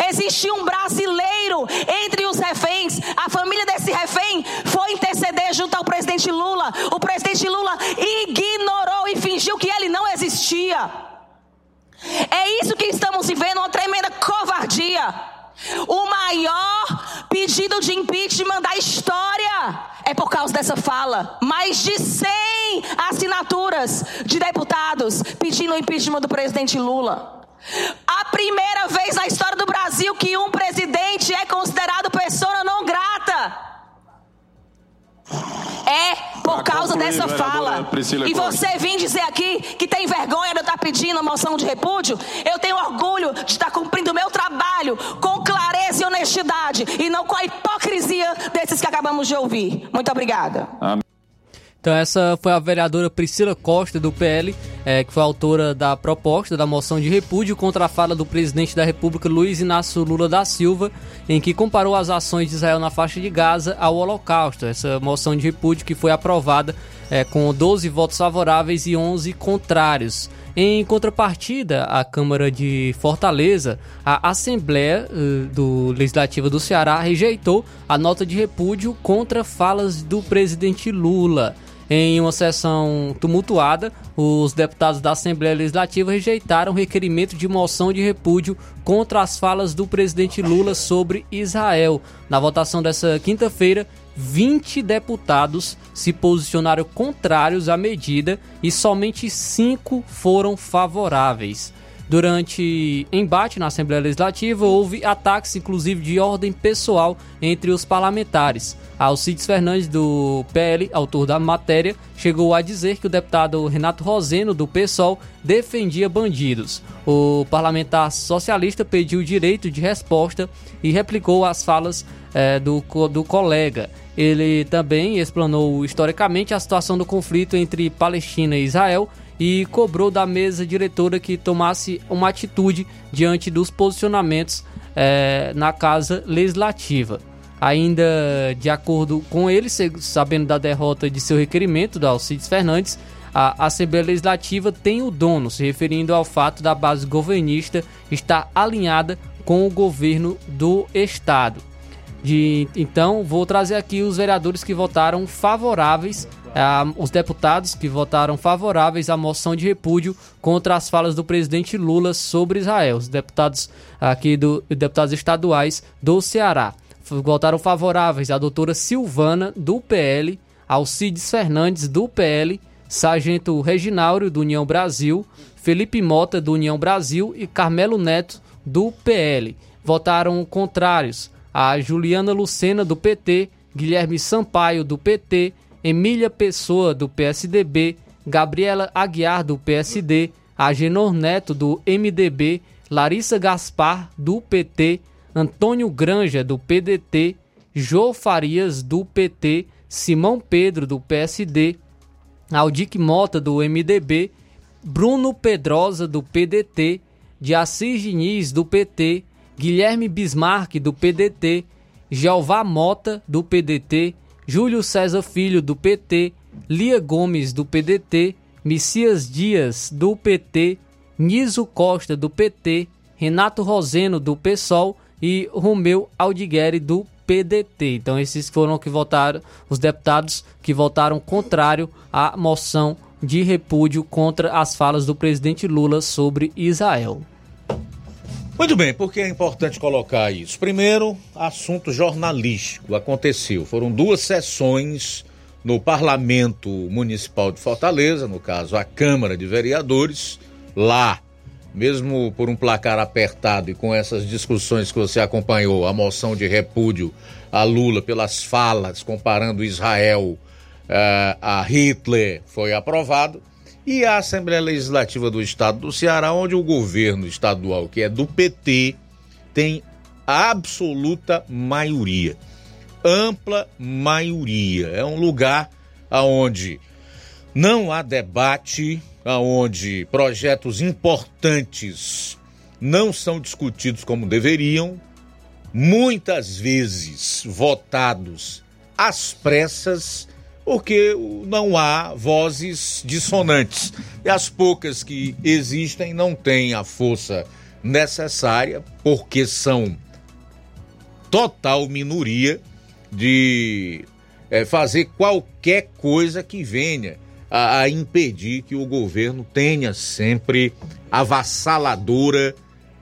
Existe um brasileiro entre os reféns. A família desse refém foi interceder junto ao presidente Lula. O presidente Lula ignorou e fingiu que ele não existia. É isso que estamos vivendo, uma tremenda covardia. O maior pedido de impeachment da história é por causa dessa fala. Mais de 100 assinaturas de deputados pedindo o impeachment do presidente Lula. A primeira vez na história do Brasil que um presidente é considerado pessoa não grata. É por causa dessa fala. E você vir dizer aqui que tem vergonha de eu estar pedindo a moção de repúdio, eu tenho orgulho de estar cumprindo o meu trabalho com clareza e honestidade e não com a hipocrisia desses que acabamos de ouvir. Muito obrigada. Então essa foi a vereadora Priscila Costa do PL, eh, que foi autora da proposta da moção de repúdio contra a fala do presidente da República Luiz Inácio Lula da Silva, em que comparou as ações de Israel na faixa de Gaza ao Holocausto. Essa moção de repúdio que foi aprovada eh, com 12 votos favoráveis e 11 contrários. Em contrapartida, a Câmara de Fortaleza, a Assembleia eh, do Legislativa do Ceará rejeitou a nota de repúdio contra falas do presidente Lula. Em uma sessão tumultuada, os deputados da Assembleia Legislativa rejeitaram o requerimento de moção de repúdio contra as falas do presidente Lula sobre Israel. Na votação dessa quinta-feira, 20 deputados se posicionaram contrários à medida e somente 5 foram favoráveis. Durante embate na Assembleia Legislativa, houve ataques, inclusive de ordem pessoal, entre os parlamentares. Alcides Fernandes, do PL, autor da matéria, chegou a dizer que o deputado Renato Roseno, do PSOL, defendia bandidos. O parlamentar socialista pediu direito de resposta e replicou as falas eh, do, do colega. Ele também explanou historicamente a situação do conflito entre Palestina e Israel e cobrou da mesa diretora que tomasse uma atitude diante dos posicionamentos eh, na Casa Legislativa. Ainda de acordo com ele, sabendo da derrota de seu requerimento, da Alcides Fernandes, a Assembleia Legislativa tem o dono, se referindo ao fato da base governista estar alinhada com o governo do Estado. De, então, vou trazer aqui os vereadores que votaram favoráveis, os deputados que votaram favoráveis à moção de repúdio contra as falas do presidente Lula sobre Israel. Os deputados aqui do deputados estaduais do Ceará votaram favoráveis a doutora Silvana do PL, Alcides Fernandes do PL, Sargento Reginaldo do União Brasil, Felipe Mota do União Brasil e Carmelo Neto do PL. Votaram contrários a Juliana Lucena do PT, Guilherme Sampaio do PT, Emília Pessoa do PSDB, Gabriela Aguiar do PSD, Agenor Neto do MDB, Larissa Gaspar do PT, Antônio Granja, do PDT, Jô Farias, do PT, Simão Pedro, do PSD, Aldic Mota, do MDB, Bruno Pedrosa, do PDT, de Assis Diniz, do PT, Guilherme Bismarck, do PDT, Jeová Mota, do PDT, Júlio César Filho, do PT, Lia Gomes, do PDT, Messias Dias, do PT, Niso Costa, do PT, Renato Roseno, do PSOL e Romeu Aldigueri, do PDT. Então, esses foram que votaram, os deputados que votaram contrário à moção de repúdio contra as falas do presidente Lula sobre Israel. Muito bem, por que é importante colocar isso? Primeiro, assunto jornalístico aconteceu. Foram duas sessões no Parlamento Municipal de Fortaleza, no caso a Câmara de Vereadores, lá, mesmo por um placar apertado e com essas discussões que você acompanhou, a moção de repúdio a Lula pelas falas comparando Israel uh, a Hitler foi aprovado e a Assembleia Legislativa do Estado do Ceará, onde o governo estadual, que é do PT, tem absoluta maioria, ampla maioria. É um lugar aonde não há debate, aonde projetos importantes não são discutidos como deveriam, muitas vezes votados às pressas porque não há vozes dissonantes. E as poucas que existem não têm a força necessária, porque são total minoria de é, fazer qualquer coisa que venha a, a, impedir que o governo tenha sempre avassaladora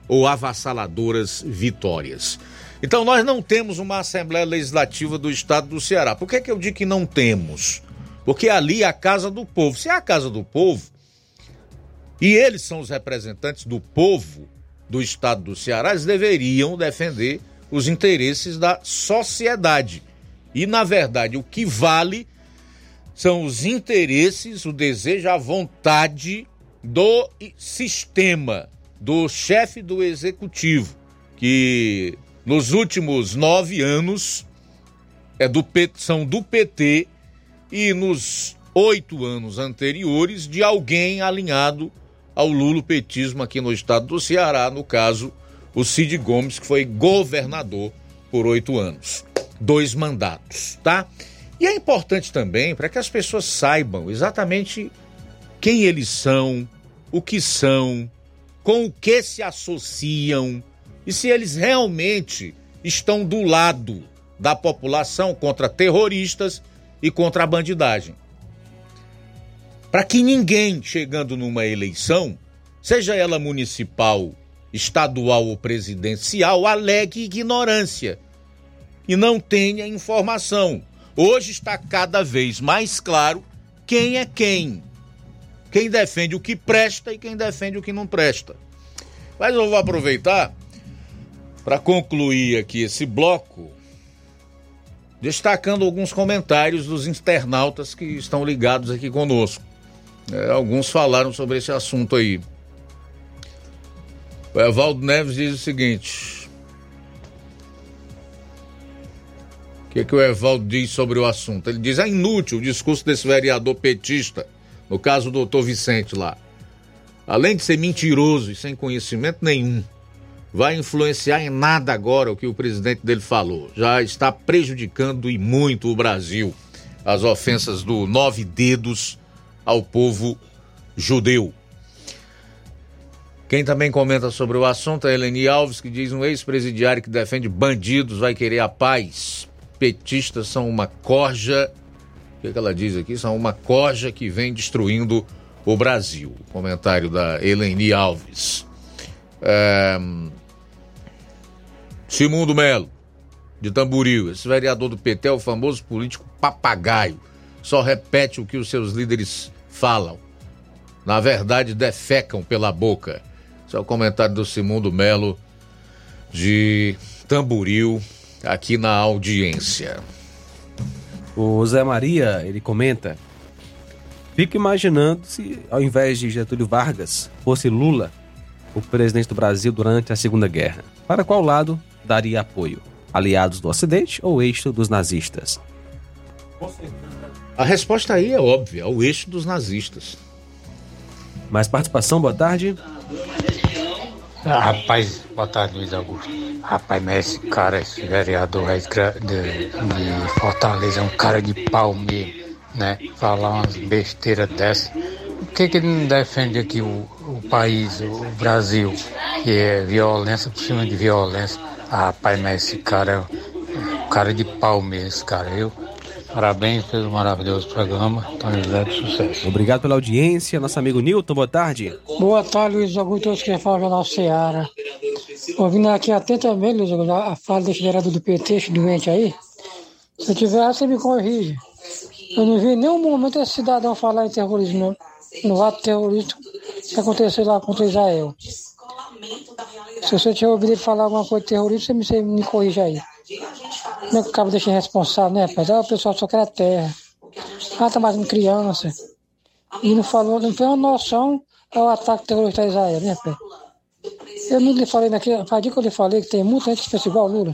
ou avassaladoras vitórias. Então nós não temos uma Assembleia Legislativa do Estado do Ceará. Por que, que eu digo que não temos? Porque ali é a casa do povo. Se é a casa do povo, e eles são os representantes do povo do Estado do Ceará, eles deveriam defender os interesses da sociedade. E, na verdade, o que vale são os interesses, o desejo, a vontade do sistema, do chefe do executivo, que nos últimos nove anos é do, são do PT e nos oito anos anteriores de alguém alinhado ao lulopetismo aqui no estado do Ceará, no caso, o Cid Gomes, que foi governador por oito anos. Dois mandatos, tá? E é importante também para que as pessoas saibam exatamente quem eles são, o que são, com o que se associam, e se eles realmente estão do lado da população contra terroristas e contra a bandidagem. Para que ninguém chegando numa eleição, seja ela municipal, estadual ou presidencial, alegue ignorância e não tenha informação. Hoje está cada vez mais claro quem é quem. Quem defende o que presta e quem defende o que não presta. Mas eu vou aproveitar para concluir aqui esse bloco, destacando alguns comentários dos internautas que estão ligados aqui conosco. É, alguns falaram sobre esse assunto aí. O Evaldo Neves diz o seguinte: O que, que o Evaldo diz sobre o assunto? Ele diz: é inútil o discurso desse vereador petista, no caso do doutor Vicente lá. Além de ser mentiroso e sem conhecimento nenhum, vai influenciar em nada agora o que o presidente dele falou. Já está prejudicando e muito o Brasil. As ofensas do nove dedos ao povo judeu. Quem também comenta sobre o assunto é Eleni Alves, que diz um ex-presidiário que defende bandidos vai querer a paz. Petistas são uma corja. O que, é que ela diz aqui? São uma corja que vem destruindo o Brasil. Comentário da Eleni Alves. É... Simundo Melo, de Tamboril. Esse vereador do PT é o famoso político papagaio. Só repete o que os seus líderes falam. Na verdade, defecam pela boca. Esse é o comentário do Simundo Melo, de Tamboril, aqui na audiência. O Zé Maria, ele comenta: Fico imaginando se, ao invés de Getúlio Vargas, fosse Lula o presidente do Brasil durante a Segunda Guerra. Para qual lado daria apoio? Aliados do Ocidente ou eixo dos nazistas? A resposta aí é óbvia, é o eixo dos nazistas. Mais participação, boa tarde. Ah, rapaz, boa tarde, Luiz Augusto. Rapaz, mas esse cara, esse vereador de, de Fortaleza é um cara de pau mesmo, né? Falar umas besteiras dessas. Por que, que ele não defende aqui o, o país, o Brasil, que é violência por cima de violência? Ah, rapaz, mas esse cara é um cara de pau mesmo, esse cara, viu? Parabéns pelo maravilhoso programa. Antônio José de sucesso. Obrigado pela audiência. Nosso amigo Nilton, boa tarde. Boa tarde, Luiz Augusto, todos que falam Jornal Seara. Ouvindo aqui atentamente, Luiz Augusto, a fala desse vereador do PT, esse doente aí. Se eu tiver, você me corrige. Eu não vi em nenhum momento esse cidadão falar em terrorismo, não. No ato terrorista que aconteceu lá contra Israel. Se você tiver ouvido falar alguma coisa terrorista, você me, me corrige aí. Como é que o cabo deixa irresponsável, né, rapaz? Ah, o pessoal só quer a terra. Ah, tá mais uma criança. E não falou, não tem uma noção ao ataque terrorista a Israel, né, rapaz? Eu não lhe falei naquele. Faz dia que eu lhe falei que tem muita gente que fez igual Lula.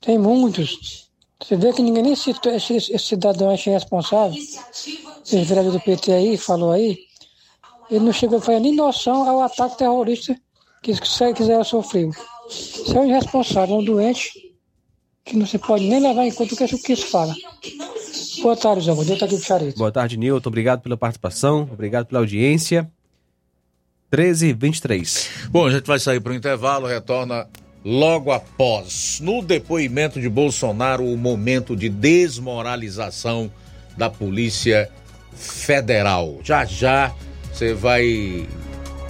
Tem muitos. Você vê que ninguém nem citou esse, esse cidadão aí irresponsável. Esse vereador do PT aí falou aí. Ele não chegou a fazer nem noção ao ataque terrorista que se quiser sofreu. Isso é um irresponsável, um doente que não se pode nem levar em conta o que, o que se fala. Boa tarde, Zé. Deus tá aqui pro Charito. Boa tarde, Nilton. Obrigado pela participação, obrigado pela audiência. 13 e 23. Bom, a gente vai sair para o intervalo, retorna logo após. No depoimento de Bolsonaro, o momento de desmoralização da Polícia Federal. Já já você vai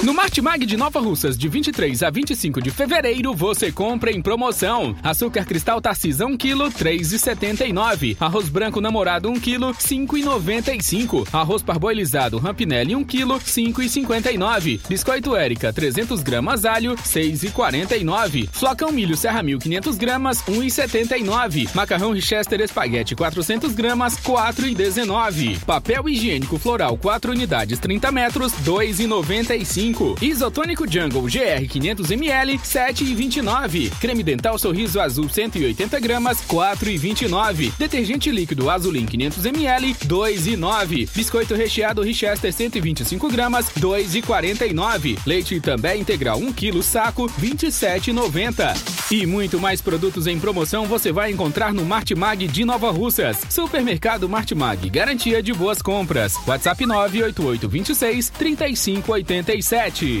No Martimag de Nova Russas, de 23 a 25 de fevereiro, você compra em promoção. Açúcar cristal Tarcisa 1 kg, 3,79. Arroz branco namorado 1 kg, 5,95. Arroz parboilizado Rampinelli 1 kg, 5,59. Biscoito Érica 300 gramas alho, 6,49. Flocão milho Serra 1500 gramas, 1,79. Macarrão Richester espaguete 400 gramas, 4,19. Papel higiênico floral 4 unidades 30 metros, 2,95. Isotônico Jungle GR 500ml, 7,29. Creme dental Sorriso Azul 180 gramas, 4,29. Detergente líquido Azulin 500ml, 2,9. Biscoito recheado Richester 125 gramas, 2,49. Leite também integral 1 kg saco, 27,90. E muito mais produtos em promoção você vai encontrar no Martimag de Nova Russas. Supermercado Martimag, garantia de boas compras. WhatsApp 988 26 3587.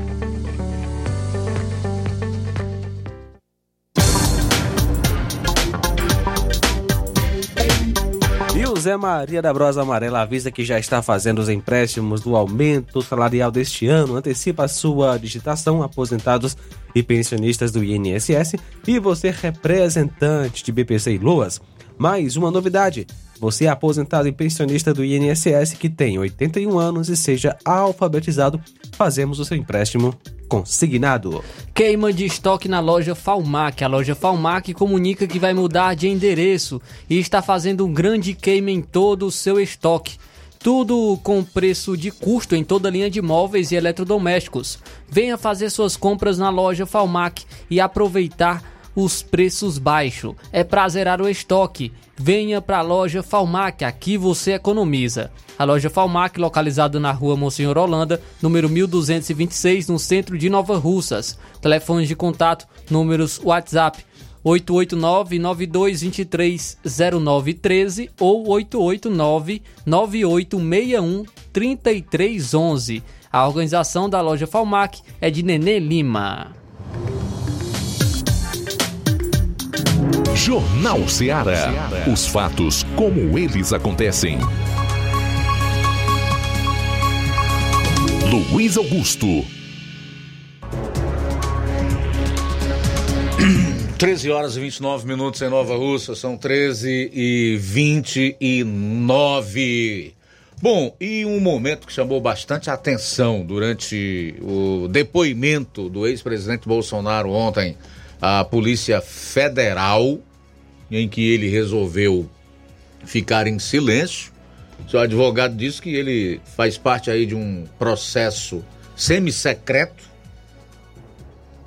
O Zé Maria da Brosa Amarela avisa que já está fazendo os empréstimos do aumento salarial deste ano, antecipa sua digitação, aposentados e pensionistas do INSS e você representante de BPC e Loas. Mais uma novidade, você é aposentado e pensionista do INSS que tem 81 anos e seja alfabetizado, fazemos o seu empréstimo consignado. Queima de estoque na loja Falmac. A loja Falmac comunica que vai mudar de endereço e está fazendo um grande queima em todo o seu estoque. Tudo com preço de custo em toda a linha de móveis e eletrodomésticos. Venha fazer suas compras na loja Falmac e aproveitar os preços baixos. É pra zerar o estoque. Venha para a loja Falmac, aqui você economiza. A loja Falmac, localizada na rua Monsenhor Holanda, número 1226, no centro de Nova Russas. Telefones de contato, números WhatsApp 889-9223-0913 ou 889-9861-3311. A organização da loja Falmac é de Nenê Lima. Jornal Ceará. Os fatos como eles acontecem. Luiz Augusto. 13 horas e 29 minutos em Nova Russa, são 13 e 29. Bom, e um momento que chamou bastante atenção durante o depoimento do ex-presidente Bolsonaro ontem à Polícia Federal, em que ele resolveu ficar em silêncio. Seu advogado disse que ele faz parte aí de um processo semi-secreto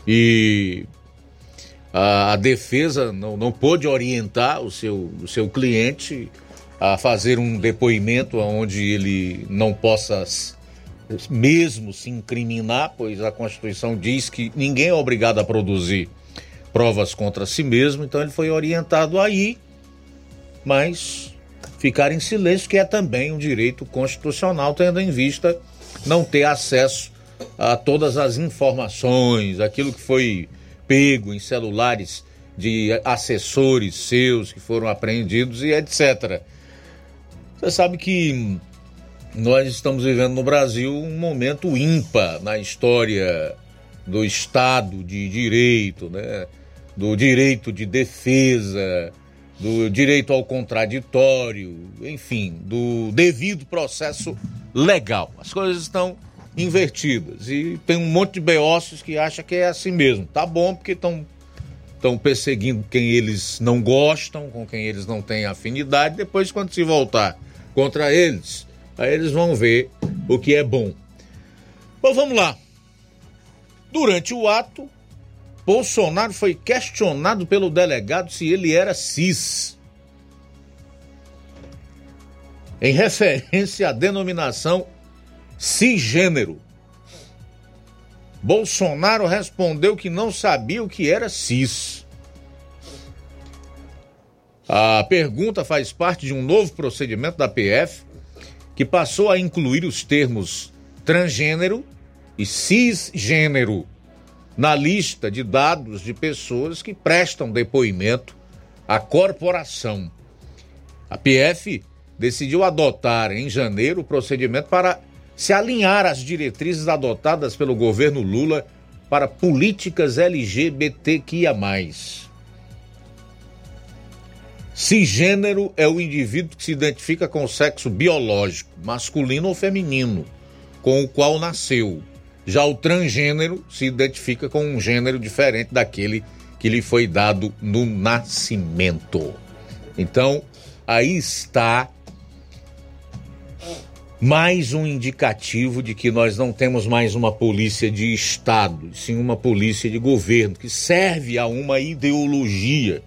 e a, a defesa não, não pôde orientar o seu, o seu cliente a fazer um depoimento onde ele não possa mesmo se incriminar, pois a Constituição diz que ninguém é obrigado a produzir provas contra si mesmo, então ele foi orientado aí, mas ficar em silêncio, que é também um direito constitucional, tendo em vista não ter acesso a todas as informações, aquilo que foi pego em celulares de assessores seus que foram apreendidos e etc. Você sabe que nós estamos vivendo no Brasil um momento ímpar na história do Estado de Direito, né? Do direito de defesa, do direito ao contraditório, enfim, do devido processo legal. As coisas estão invertidas e tem um monte de beócios que acha que é assim mesmo. Tá bom porque estão estão perseguindo quem eles não gostam, com quem eles não têm afinidade. Depois, quando se voltar contra eles, aí eles vão ver o que é bom. Bom, vamos lá. Durante o ato, Bolsonaro foi questionado pelo delegado se ele era cis. Em referência à denominação cisgênero. Bolsonaro respondeu que não sabia o que era cis. A pergunta faz parte de um novo procedimento da PF que passou a incluir os termos transgênero e cisgênero na lista de dados de pessoas que prestam depoimento à corporação. A PF decidiu adotar em janeiro o procedimento para se alinhar às diretrizes adotadas pelo governo Lula para políticas LGBTQIA. Cisgênero é o indivíduo que se identifica com o sexo biológico, masculino ou feminino, com o qual nasceu. Já o transgênero se identifica com um gênero diferente daquele que lhe foi dado no nascimento. Então, aí está mais um indicativo de que nós não temos mais uma polícia de Estado, sim uma polícia de governo que serve a uma ideologia,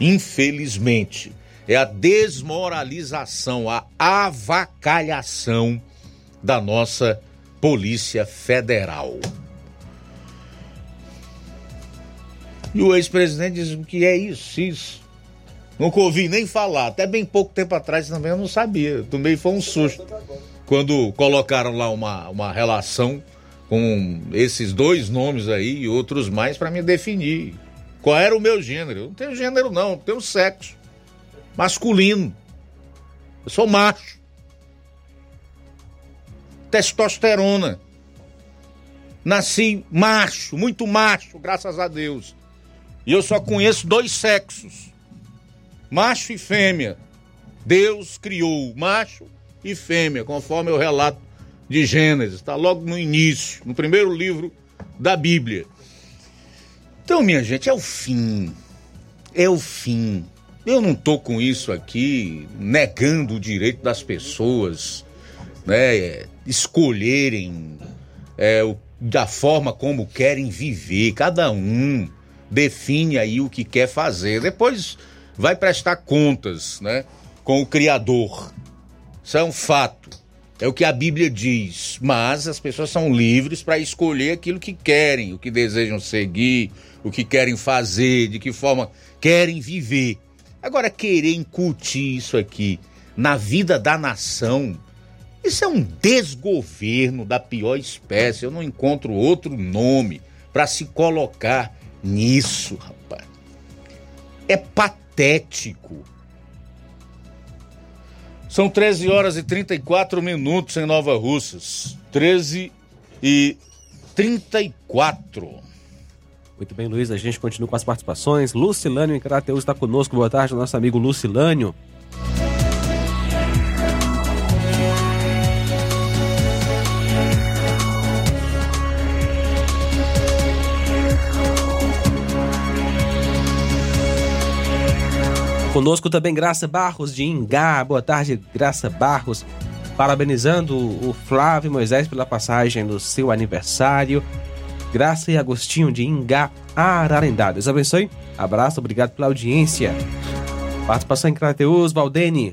infelizmente. É a desmoralização, a avacalhação da nossa Polícia Federal. E o ex-presidente diz o que é isso, isso. Nunca ouvi nem falar. Até bem pouco tempo atrás também eu não sabia. Também foi um susto. Quando colocaram lá uma, uma relação com esses dois nomes aí e outros mais para me definir qual era o meu gênero. Eu não tenho gênero, não, eu tenho sexo masculino. Eu sou macho. Testosterona. Nasci macho, muito macho, graças a Deus. E eu só conheço dois sexos: macho e fêmea. Deus criou macho e fêmea, conforme o relato de Gênesis. Está logo no início, no primeiro livro da Bíblia. Então, minha gente, é o fim. É o fim. Eu não tô com isso aqui negando o direito das pessoas, né, escolherem é, da forma como querem viver. Cada um define aí o que quer fazer. Depois vai prestar contas, né, com o Criador. Isso é um fato. É o que a Bíblia diz. Mas as pessoas são livres para escolher aquilo que querem, o que desejam seguir, o que querem fazer, de que forma querem viver. Agora, querer incutir isso aqui na vida da nação, isso é um desgoverno da pior espécie. Eu não encontro outro nome para se colocar nisso, rapaz. É patético. São 13 horas e 34 minutos em Nova Russas. 13 e 34. Muito bem, Luiz. A gente continua com as participações. Lucilânio em Crateus está conosco. Boa tarde, nosso amigo Lucilânio. Conosco também Graça Barros de Ingá. Boa tarde, Graça Barros. Parabenizando o Flávio Moisés pela passagem do seu aniversário. Graça e Agostinho de Ingá, Ararendá. Deus abençoe. Abraço, obrigado pela audiência. Participação em Crateus, Valdene.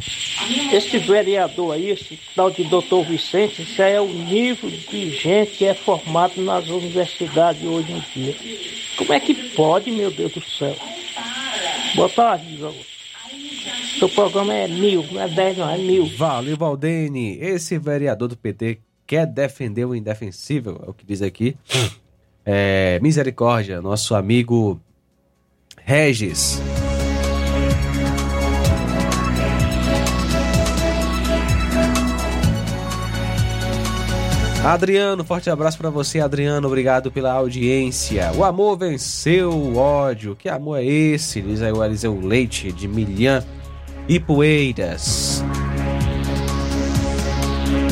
Esse vereador aí, esse tal de doutor Vicente, isso é o nível de gente que é formado nas universidades hoje em dia. Como é que pode, meu Deus do céu? Boa tarde, Augusto. Seu programa é mil, não é dez, não, é mil. Valeu, Valdene. Esse vereador do PT quer defender o indefensível, é o que diz aqui. É, misericórdia, nosso amigo Regis. Adriano, forte abraço para você, Adriano. Obrigado pela audiência. O amor venceu o ódio. Que amor é esse? Diz aí o Eliseu Leite de Milhã e Poeiras.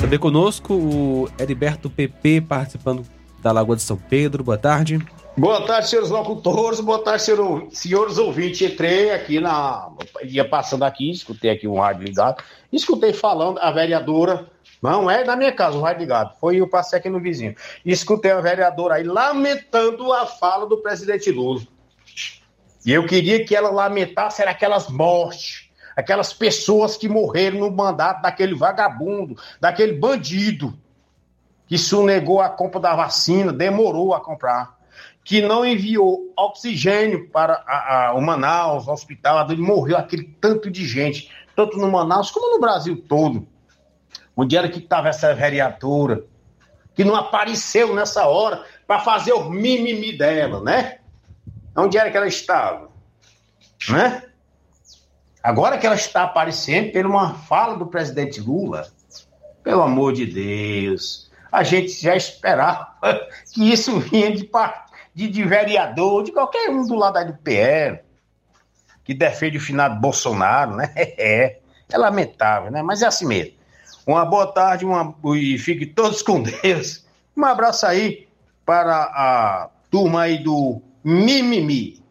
Também conosco o Heriberto PP participando da Lagoa de São Pedro. Boa tarde. Boa tarde, senhores locutores, boa tarde, senhor, senhores ouvintes. Entrei aqui na. ia passando aqui, escutei aqui um rádio ligado, escutei falando a vereadora. Não é da minha casa, o rádio ligado. Foi eu passei aqui no vizinho. Escutei a vereadora aí lamentando a fala do presidente Lula. E eu queria que ela lamentasse aquelas mortes, aquelas pessoas que morreram no mandato daquele vagabundo, daquele bandido que sonegou a compra da vacina, demorou a comprar, que não enviou oxigênio para a, a, o Manaus, o hospital, onde morreu aquele tanto de gente, tanto no Manaus como no Brasil todo. Onde era que estava essa vereadora, que não apareceu nessa hora para fazer o mimimi dela, né? Onde era que ela estava? Né? Agora que ela está aparecendo por uma fala do presidente Lula, pelo amor de Deus, a gente já esperava que isso vinha de, de, de vereador, de qualquer um do lado da PL. que defende o finado Bolsonaro, né? É, é lamentável, né? Mas é assim mesmo. Uma boa tarde uma, e fiquem todos com Deus. Um abraço aí para a turma aí do Mimimi.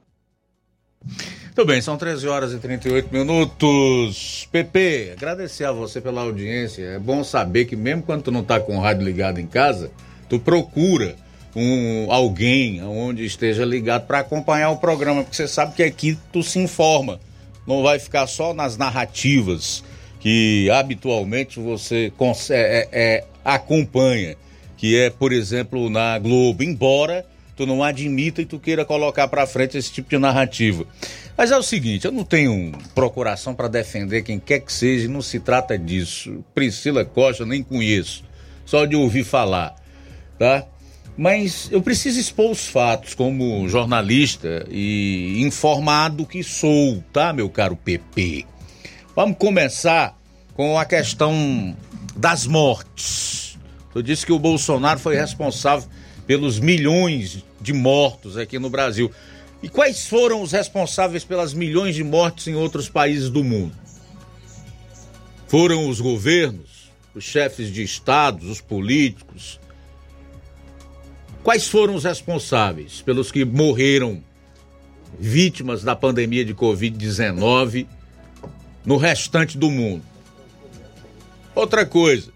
Muito bem, são 13 horas e 38 minutos. Pepe, agradecer a você pela audiência. É bom saber que mesmo quando tu não tá com o rádio ligado em casa, tu procura um alguém onde esteja ligado para acompanhar o programa, porque você sabe que aqui tu se informa. Não vai ficar só nas narrativas que habitualmente você é, é, acompanha, que é, por exemplo, na Globo, embora tu não admita e tu queira colocar para frente esse tipo de narrativa. Mas é o seguinte, eu não tenho procuração para defender quem quer que seja, não se trata disso. Priscila Costa nem conheço, só de ouvir falar, tá? Mas eu preciso expor os fatos como jornalista e informado que sou, tá, meu caro PP? Vamos começar com a questão das mortes. Eu disse que o Bolsonaro foi responsável pelos milhões de mortos aqui no Brasil. E quais foram os responsáveis pelas milhões de mortes em outros países do mundo? Foram os governos, os chefes de estados, os políticos. Quais foram os responsáveis pelos que morreram vítimas da pandemia de Covid-19 no restante do mundo? Outra coisa,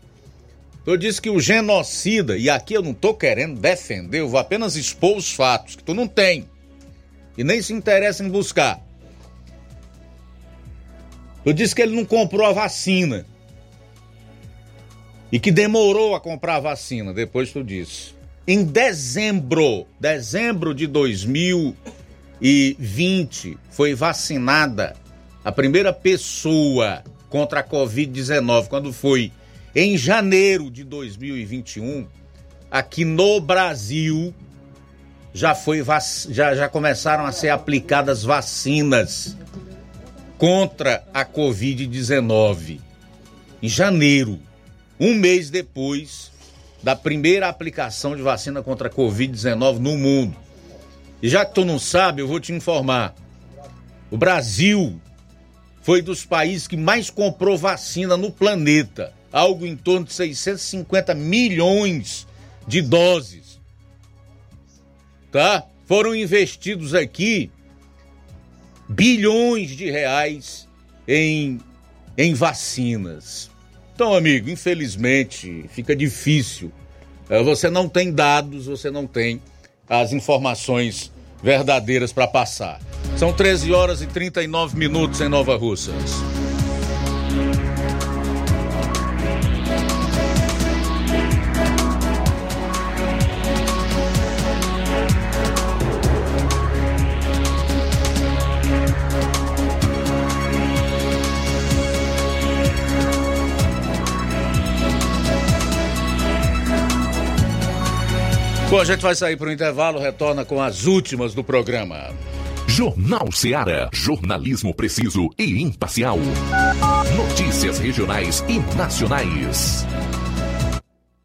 eu disse que o genocida, e aqui eu não estou querendo defender, eu vou apenas expor os fatos que tu não tem e nem se interessa em buscar. Eu disse que ele não comprou a vacina. E que demorou a comprar a vacina, depois tu disse. Em dezembro, dezembro de 2020, foi vacinada a primeira pessoa contra a Covid-19, quando foi em janeiro de 2021, aqui no Brasil, já, foi já, já começaram a ser aplicadas vacinas contra a Covid-19. Em janeiro, um mês depois da primeira aplicação de vacina contra a Covid-19 no mundo. E já que tu não sabe, eu vou te informar. O Brasil foi dos países que mais comprou vacina no planeta, algo em torno de 650 milhões de doses tá? Foram investidos aqui bilhões de reais em, em vacinas. Então, amigo, infelizmente fica difícil. É, você não tem dados, você não tem as informações verdadeiras para passar. São 13 horas e 39 minutos em Nova Russas. Bom, a gente vai sair para o intervalo, retorna com as últimas do programa. Jornal Seara. Jornalismo preciso e imparcial. Notícias regionais e nacionais.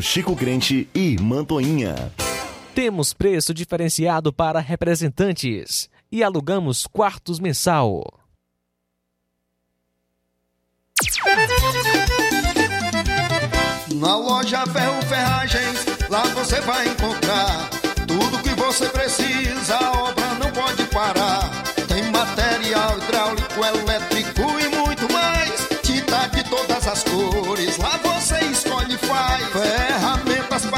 Chico Crente e Mantoinha. Temos preço diferenciado para representantes e alugamos quartos mensal. Na loja Ferro Ferragens, lá você vai encontrar tudo que você precisa, a obra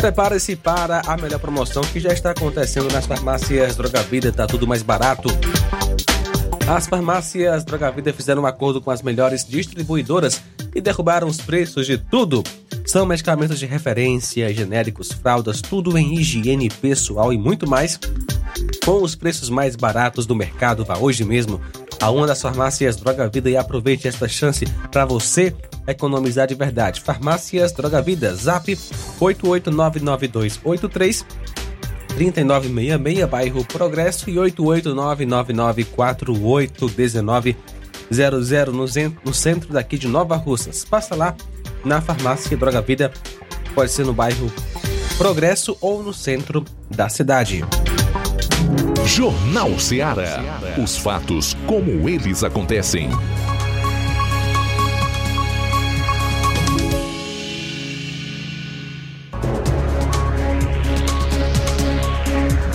Prepare-se para a melhor promoção que já está acontecendo nas farmácias Droga Vida, tá tudo mais barato. As farmácias Droga Vida fizeram um acordo com as melhores distribuidoras e derrubaram os preços de tudo. São medicamentos de referência, genéricos, fraldas, tudo em higiene pessoal e muito mais. Com os preços mais baratos do mercado, vá hoje mesmo a uma das farmácias Droga Vida e aproveite esta chance para você economizar de verdade. Farmácias Droga Vida, zap 8899283 3966, bairro Progresso e 88999481900 no, centro daqui de Nova Russas. Passa lá na farmácia Droga Vida, pode ser no bairro Progresso ou no centro da cidade. Jornal Ceará. Os fatos como eles acontecem.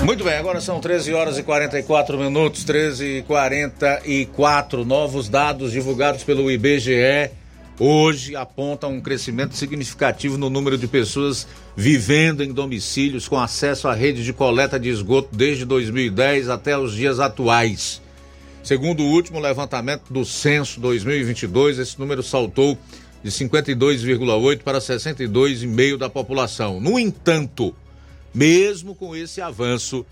Muito bem, agora são 13 horas e 44 minutos, 13 e 44. Novos dados divulgados pelo IBGE hoje apontam um crescimento significativo no número de pessoas vivendo em domicílios com acesso à rede de coleta de esgoto desde 2010 até os dias atuais. Segundo o último levantamento do censo 2022, esse número saltou de 52,8 para 62,5 da população. No entanto, mesmo com esse avanço,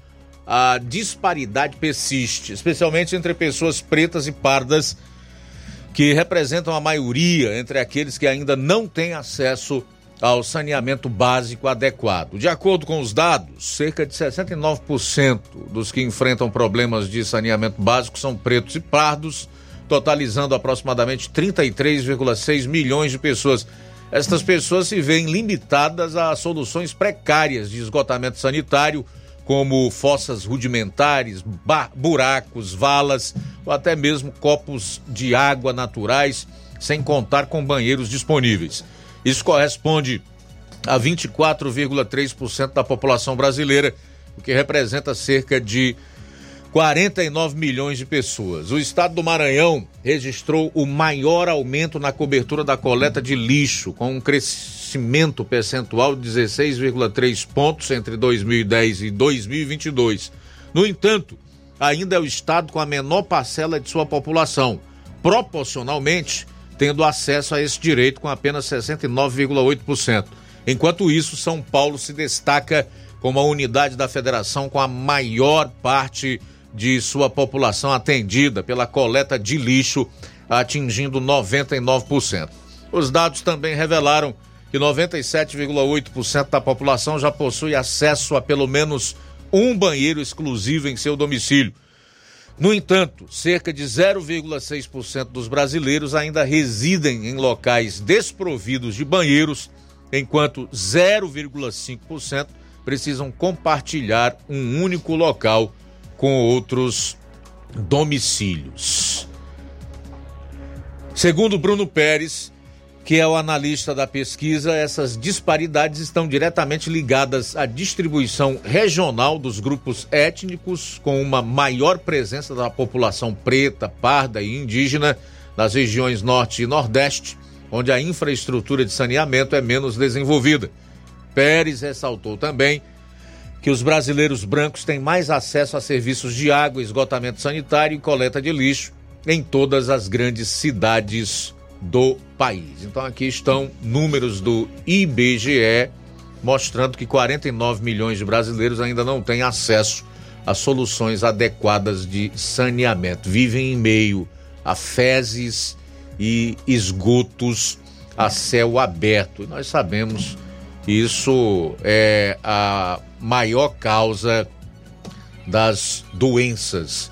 a disparidade persiste, especialmente entre pessoas pretas e pardas, que representam a maioria entre aqueles que ainda não têm acesso ao saneamento básico adequado. De acordo com os dados, cerca de 69% dos que enfrentam problemas de saneamento básico são pretos e pardos, totalizando aproximadamente 33,6 milhões de pessoas. Estas pessoas se veem limitadas a soluções precárias de esgotamento sanitário, como fossas rudimentares, buracos, valas ou até mesmo copos de água naturais, sem contar com banheiros disponíveis. Isso corresponde a 24,3% da população brasileira, o que representa cerca de 49 milhões de pessoas. O estado do Maranhão registrou o maior aumento na cobertura da coleta de lixo, com um crescimento percentual de 16,3 pontos entre 2010 e 2022. No entanto, ainda é o estado com a menor parcela de sua população, proporcionalmente tendo acesso a esse direito com apenas 69,8%. Enquanto isso, São Paulo se destaca como a unidade da federação com a maior parte de sua população atendida pela coleta de lixo, atingindo 99%. Os dados também revelaram que 97,8% da população já possui acesso a pelo menos um banheiro exclusivo em seu domicílio. No entanto, cerca de 0,6% dos brasileiros ainda residem em locais desprovidos de banheiros, enquanto 0,5% precisam compartilhar um único local com outros domicílios. Segundo Bruno Pérez, que é o analista da pesquisa, essas disparidades estão diretamente ligadas à distribuição regional dos grupos étnicos, com uma maior presença da população preta, parda e indígena nas regiões norte e nordeste, onde a infraestrutura de saneamento é menos desenvolvida. Pérez ressaltou também que os brasileiros brancos têm mais acesso a serviços de água, esgotamento sanitário e coleta de lixo em todas as grandes cidades do país. Então aqui estão números do IBGE mostrando que 49 milhões de brasileiros ainda não têm acesso a soluções adequadas de saneamento. Vivem em meio a fezes e esgotos a céu aberto. Nós sabemos isso é a maior causa das doenças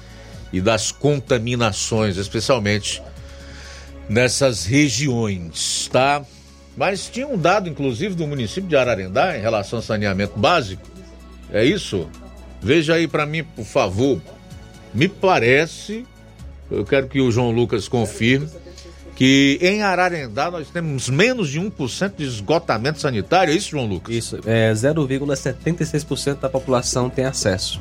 e das contaminações, especialmente nessas regiões, tá? Mas tinha um dado, inclusive, do município de Ararendá em relação ao saneamento básico. É isso? Veja aí para mim, por favor. Me parece, eu quero que o João Lucas confirme, que em Ararendá nós temos menos de 1% de esgotamento sanitário, é isso, João Lucas? Isso, é 0,76% da população tem acesso.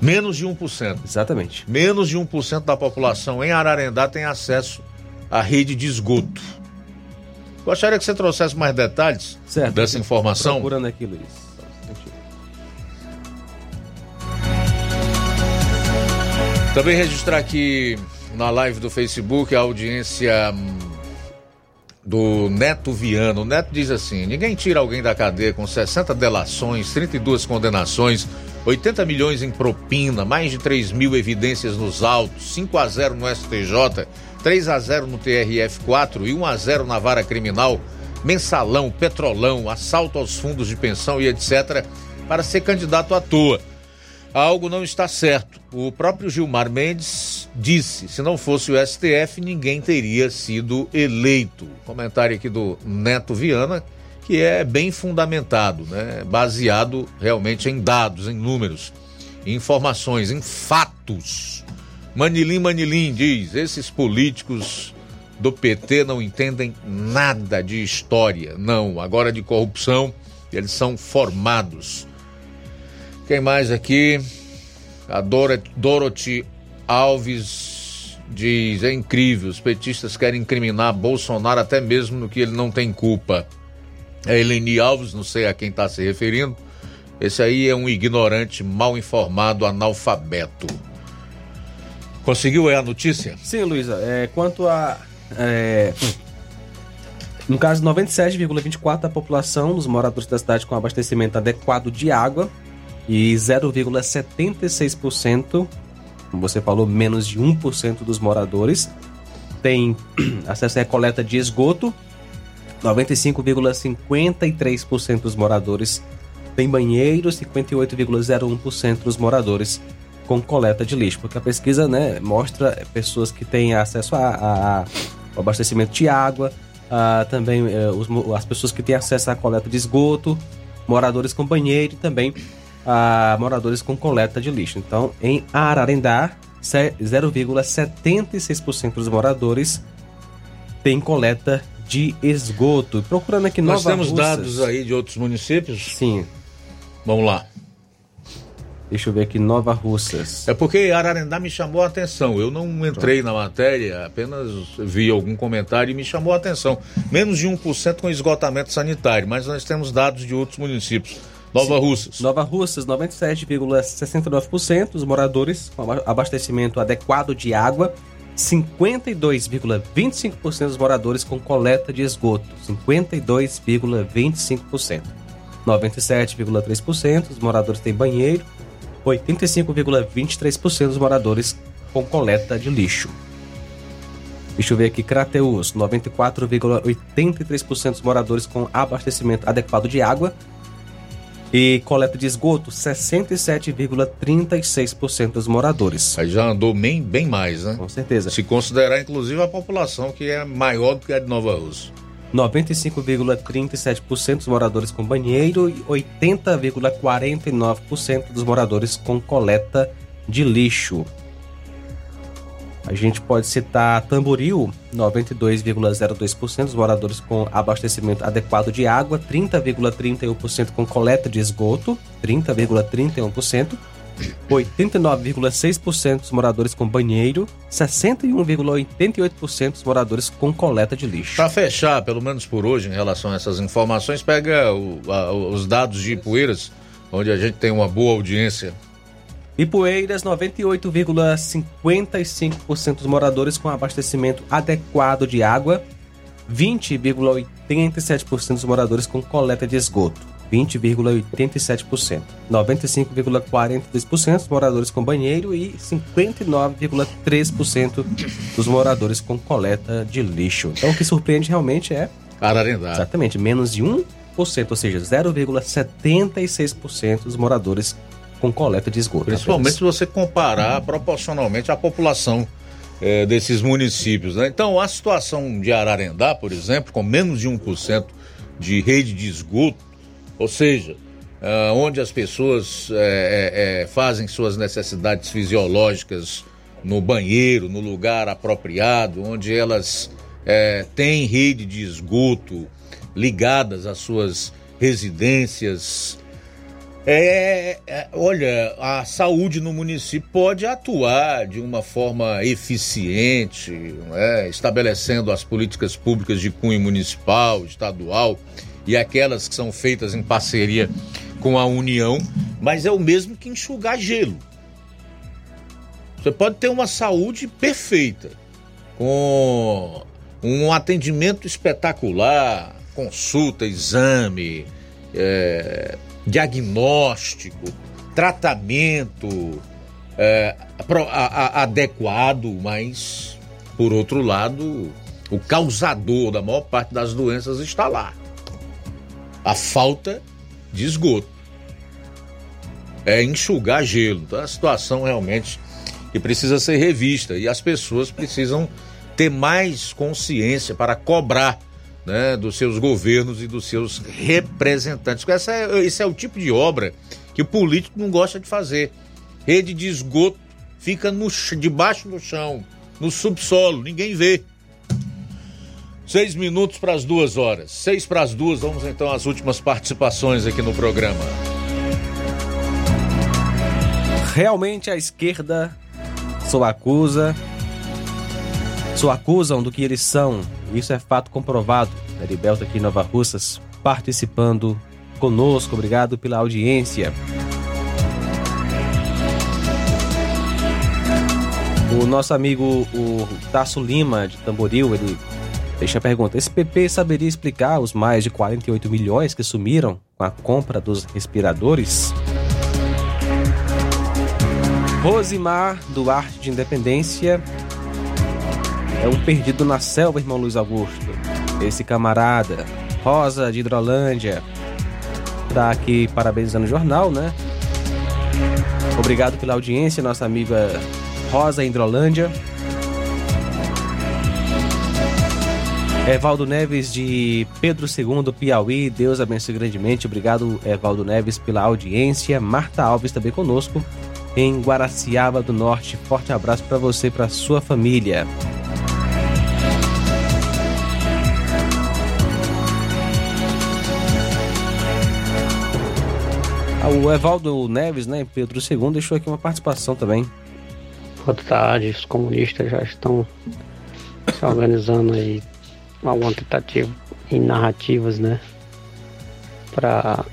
Menos de 1%. Exatamente. Menos de 1% da população em Ararendá tem acesso à rede de esgoto. Gostaria que você trouxesse mais detalhes certo. dessa informação. Procurando aqui, Luiz. Também registrar aqui na live do Facebook a audiência hum, do Neto Viano. O Neto diz assim: ninguém tira alguém da cadeia com 60 delações, 32 condenações, 80 milhões em propina, mais de 3 mil evidências nos autos, 5 a 0 no STJ, 3 a 0 no TRF4 e 1 a 0 na vara criminal, mensalão, petrolão, assalto aos fundos de pensão e etc., para ser candidato à toa. Algo não está certo. O próprio Gilmar Mendes disse: se não fosse o STF, ninguém teria sido eleito. Comentário aqui do Neto Viana, que é bem fundamentado, né? baseado realmente em dados, em números, em informações, em fatos. Manilim Manilim diz: esses políticos do PT não entendem nada de história, não. Agora de corrupção, eles são formados. Quem mais aqui? A Dora, Dorothy Alves diz: é incrível, os petistas querem incriminar Bolsonaro até mesmo no que ele não tem culpa. A Eleni Alves, não sei a quem está se referindo. Esse aí é um ignorante, mal informado, analfabeto. Conseguiu é a notícia? Sim, Luísa. É, quanto a. É, no caso, 97,24% da população dos moradores da cidade com abastecimento adequado de água e 0,76%, como você falou, menos de 1% dos moradores tem acesso à coleta de esgoto. 95,53% dos moradores têm banheiro, 58,01% dos moradores com coleta de lixo, porque a pesquisa né, mostra pessoas que têm acesso a, a, a ao abastecimento de água, a, também eh, os, as pessoas que têm acesso à coleta de esgoto, moradores com banheiro e também a moradores com coleta de lixo. Então, em Ararendá, 0,76% dos moradores têm coleta de esgoto. Procurando aqui Nós Nova temos Russas. dados aí de outros municípios? Sim. Vamos lá. Deixa eu ver aqui, Nova Russas. É porque Ararendá me chamou a atenção. Eu não entrei na matéria, apenas vi algum comentário e me chamou a atenção. Menos de 1% com esgotamento sanitário, mas nós temos dados de outros municípios. Nova Sim. Russas. Nova Russas, 97,69% dos moradores com aba- abastecimento adequado de água. 52,25% dos moradores com coleta de esgoto. 52,25%. 97,3% dos moradores têm banheiro. 85,23% dos moradores com coleta de lixo. Deixa eu ver aqui, Crateus, 94,83% dos moradores com abastecimento adequado de água. E coleta de esgoto, 67,36% dos moradores. Aí já andou bem, bem mais, né? Com certeza. Se considerar, inclusive, a população, que é maior do que a de Nova Rússia. 95,37% dos moradores com banheiro e 80,49% dos moradores com coleta de lixo. A gente pode citar Tamboril, 92,02%, os moradores com abastecimento adequado de água, 30,31% com coleta de esgoto, 30,31%, 89,6% dos moradores com banheiro, 61,88% dos moradores com coleta de lixo. Para fechar, pelo menos por hoje, em relação a essas informações, pega o- a- os dados de Ipueiras, onde a gente tem uma boa audiência. Ipueiras, 98,55% dos moradores com abastecimento adequado de água, 20,87% dos moradores com coleta de esgoto, 20,87%, 95,42% dos moradores com banheiro e 59,3% dos moradores com coleta de lixo. Então o que surpreende realmente é Ararendá. Exatamente, menos de 1%, ou seja, 0,76% dos moradores com coleta de esgoto. Principalmente se você comparar proporcionalmente a população eh, desses municípios. né? Então, a situação de Ararendá, por exemplo, com menos de 1% de rede de esgoto, ou seja, ah, onde as pessoas eh, eh, eh, fazem suas necessidades fisiológicas no banheiro, no lugar apropriado, onde elas eh, têm rede de esgoto ligadas às suas residências. É, é, olha, a saúde no município pode atuar de uma forma eficiente, não é? estabelecendo as políticas públicas de cunho municipal, estadual e aquelas que são feitas em parceria com a União, mas é o mesmo que enxugar gelo. Você pode ter uma saúde perfeita, com um atendimento espetacular, consulta, exame, é, diagnóstico, tratamento é, a- a- adequado, mas, por outro lado, o causador da maior parte das doenças está lá. A falta de esgoto. É enxugar gelo. Então, é uma situação realmente que precisa ser revista e as pessoas precisam ter mais consciência para cobrar né, dos seus governos e dos seus representantes. Essa é, esse é o tipo de obra que o político não gosta de fazer. Rede de esgoto fica no, debaixo do chão, no subsolo, ninguém vê. Seis minutos para as duas horas. Seis para as duas, vamos então às últimas participações aqui no programa. Realmente a esquerda só acusa, só acusam do que eles são. Isso é fato comprovado. Heriberto aqui em Nova Russas participando conosco. Obrigado pela audiência. O nosso amigo o Tasso Lima de Tamboril, ele deixa a pergunta: esse PP saberia explicar os mais de 48 milhões que sumiram com a compra dos respiradores? Rosimar Duarte de Independência é um perdido na selva, irmão Luiz Augusto. Esse camarada, Rosa de Hidrolândia, tá aqui parabenizando o jornal, né? Obrigado pela audiência, nossa amiga Rosa Hidrolândia. Evaldo Neves de Pedro II, Piauí. Deus abençoe grandemente. Obrigado, Evaldo Neves, pela audiência. Marta Alves também conosco em Guaraciaba do Norte. Forte abraço para você e para sua família. O Evaldo Neves, né, Pedro II, deixou aqui uma participação também. Boa tarde, os comunistas já estão se organizando aí alguma tentativa em narrativas, né? Para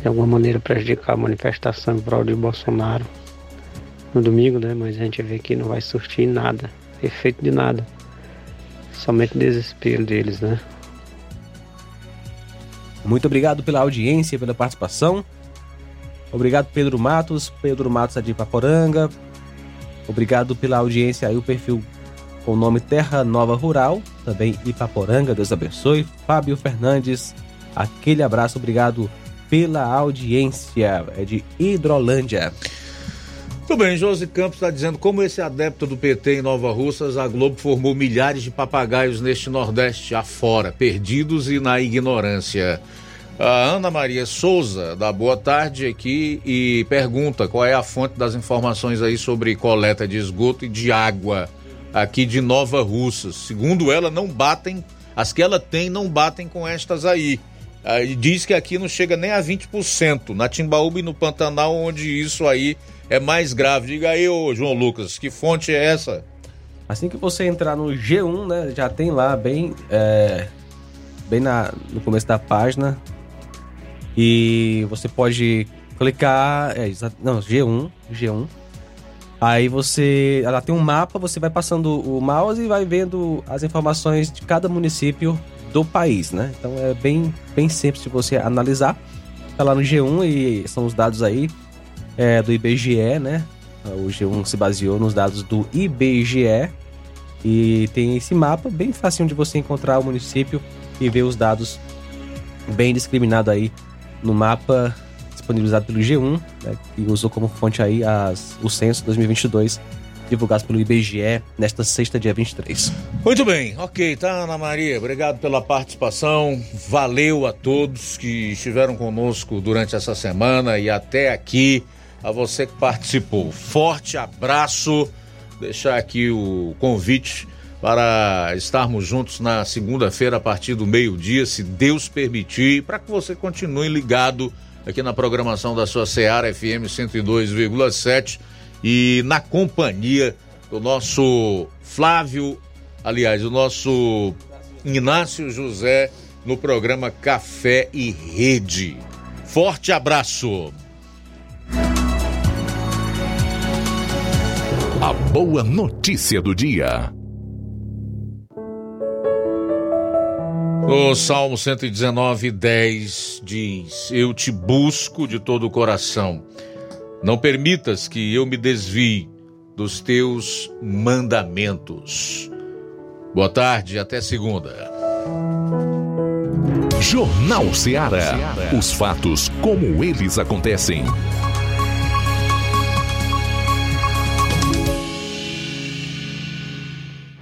de alguma maneira prejudicar a manifestação em prol de Bolsonaro no domingo, né? Mas a gente vê que não vai surtir nada, efeito de nada. Somente desespero deles, né? Muito obrigado pela audiência, pela participação. Obrigado, Pedro Matos. Pedro Matos é de Paporanga. Obrigado pela audiência aí, o perfil com o nome Terra Nova Rural, também Ipaporanga, Deus abençoe. Fábio Fernandes, aquele abraço, obrigado pela audiência. É de Hidrolândia. Tudo bem, Josi Campos está dizendo como esse adepto do PT em Nova Russas, a Globo formou milhares de papagaios neste Nordeste afora, perdidos e na ignorância. A Ana Maria Souza dá boa tarde aqui e pergunta qual é a fonte das informações aí sobre coleta de esgoto e de água aqui de Nova Russa. Segundo ela, não batem, as que ela tem não batem com estas aí. Aí diz que aqui não chega nem a 20%, na Timbaúba e no Pantanal, onde isso aí é mais grave. Diga aí, ô João Lucas, que fonte é essa? Assim que você entrar no G1, né, já tem lá bem, é, bem na, no começo da página. E você pode clicar, é, não, G1, G1. Aí você, ela tem um mapa, você vai passando o mouse e vai vendo as informações de cada município do país, né? Então é bem, bem simples de você analisar. Tá lá no G1 e são os dados aí é, do IBGE, né? O G1 se baseou nos dados do IBGE e tem esse mapa bem facinho de você encontrar o município e ver os dados bem discriminado aí no mapa disponibilizado pelo G1, né, que usou como fonte aí as, o censo 2022 divulgado pelo IBGE nesta sexta, dia 23. Muito bem, ok, tá, Ana Maria? Obrigado pela participação. Valeu a todos que estiveram conosco durante essa semana e até aqui. A você que participou. Forte abraço. Deixar aqui o convite para estarmos juntos na segunda-feira a partir do meio-dia, se Deus permitir, para que você continue ligado aqui na programação da sua Seara FM 102,7 e na companhia do nosso Flávio, aliás, o nosso Inácio José no programa Café e Rede. Forte abraço. A boa notícia do dia. O Salmo 119, 10 diz: Eu te busco de todo o coração. Não permitas que eu me desvie dos teus mandamentos. Boa tarde, até segunda. Jornal Ceará. Os fatos como eles acontecem.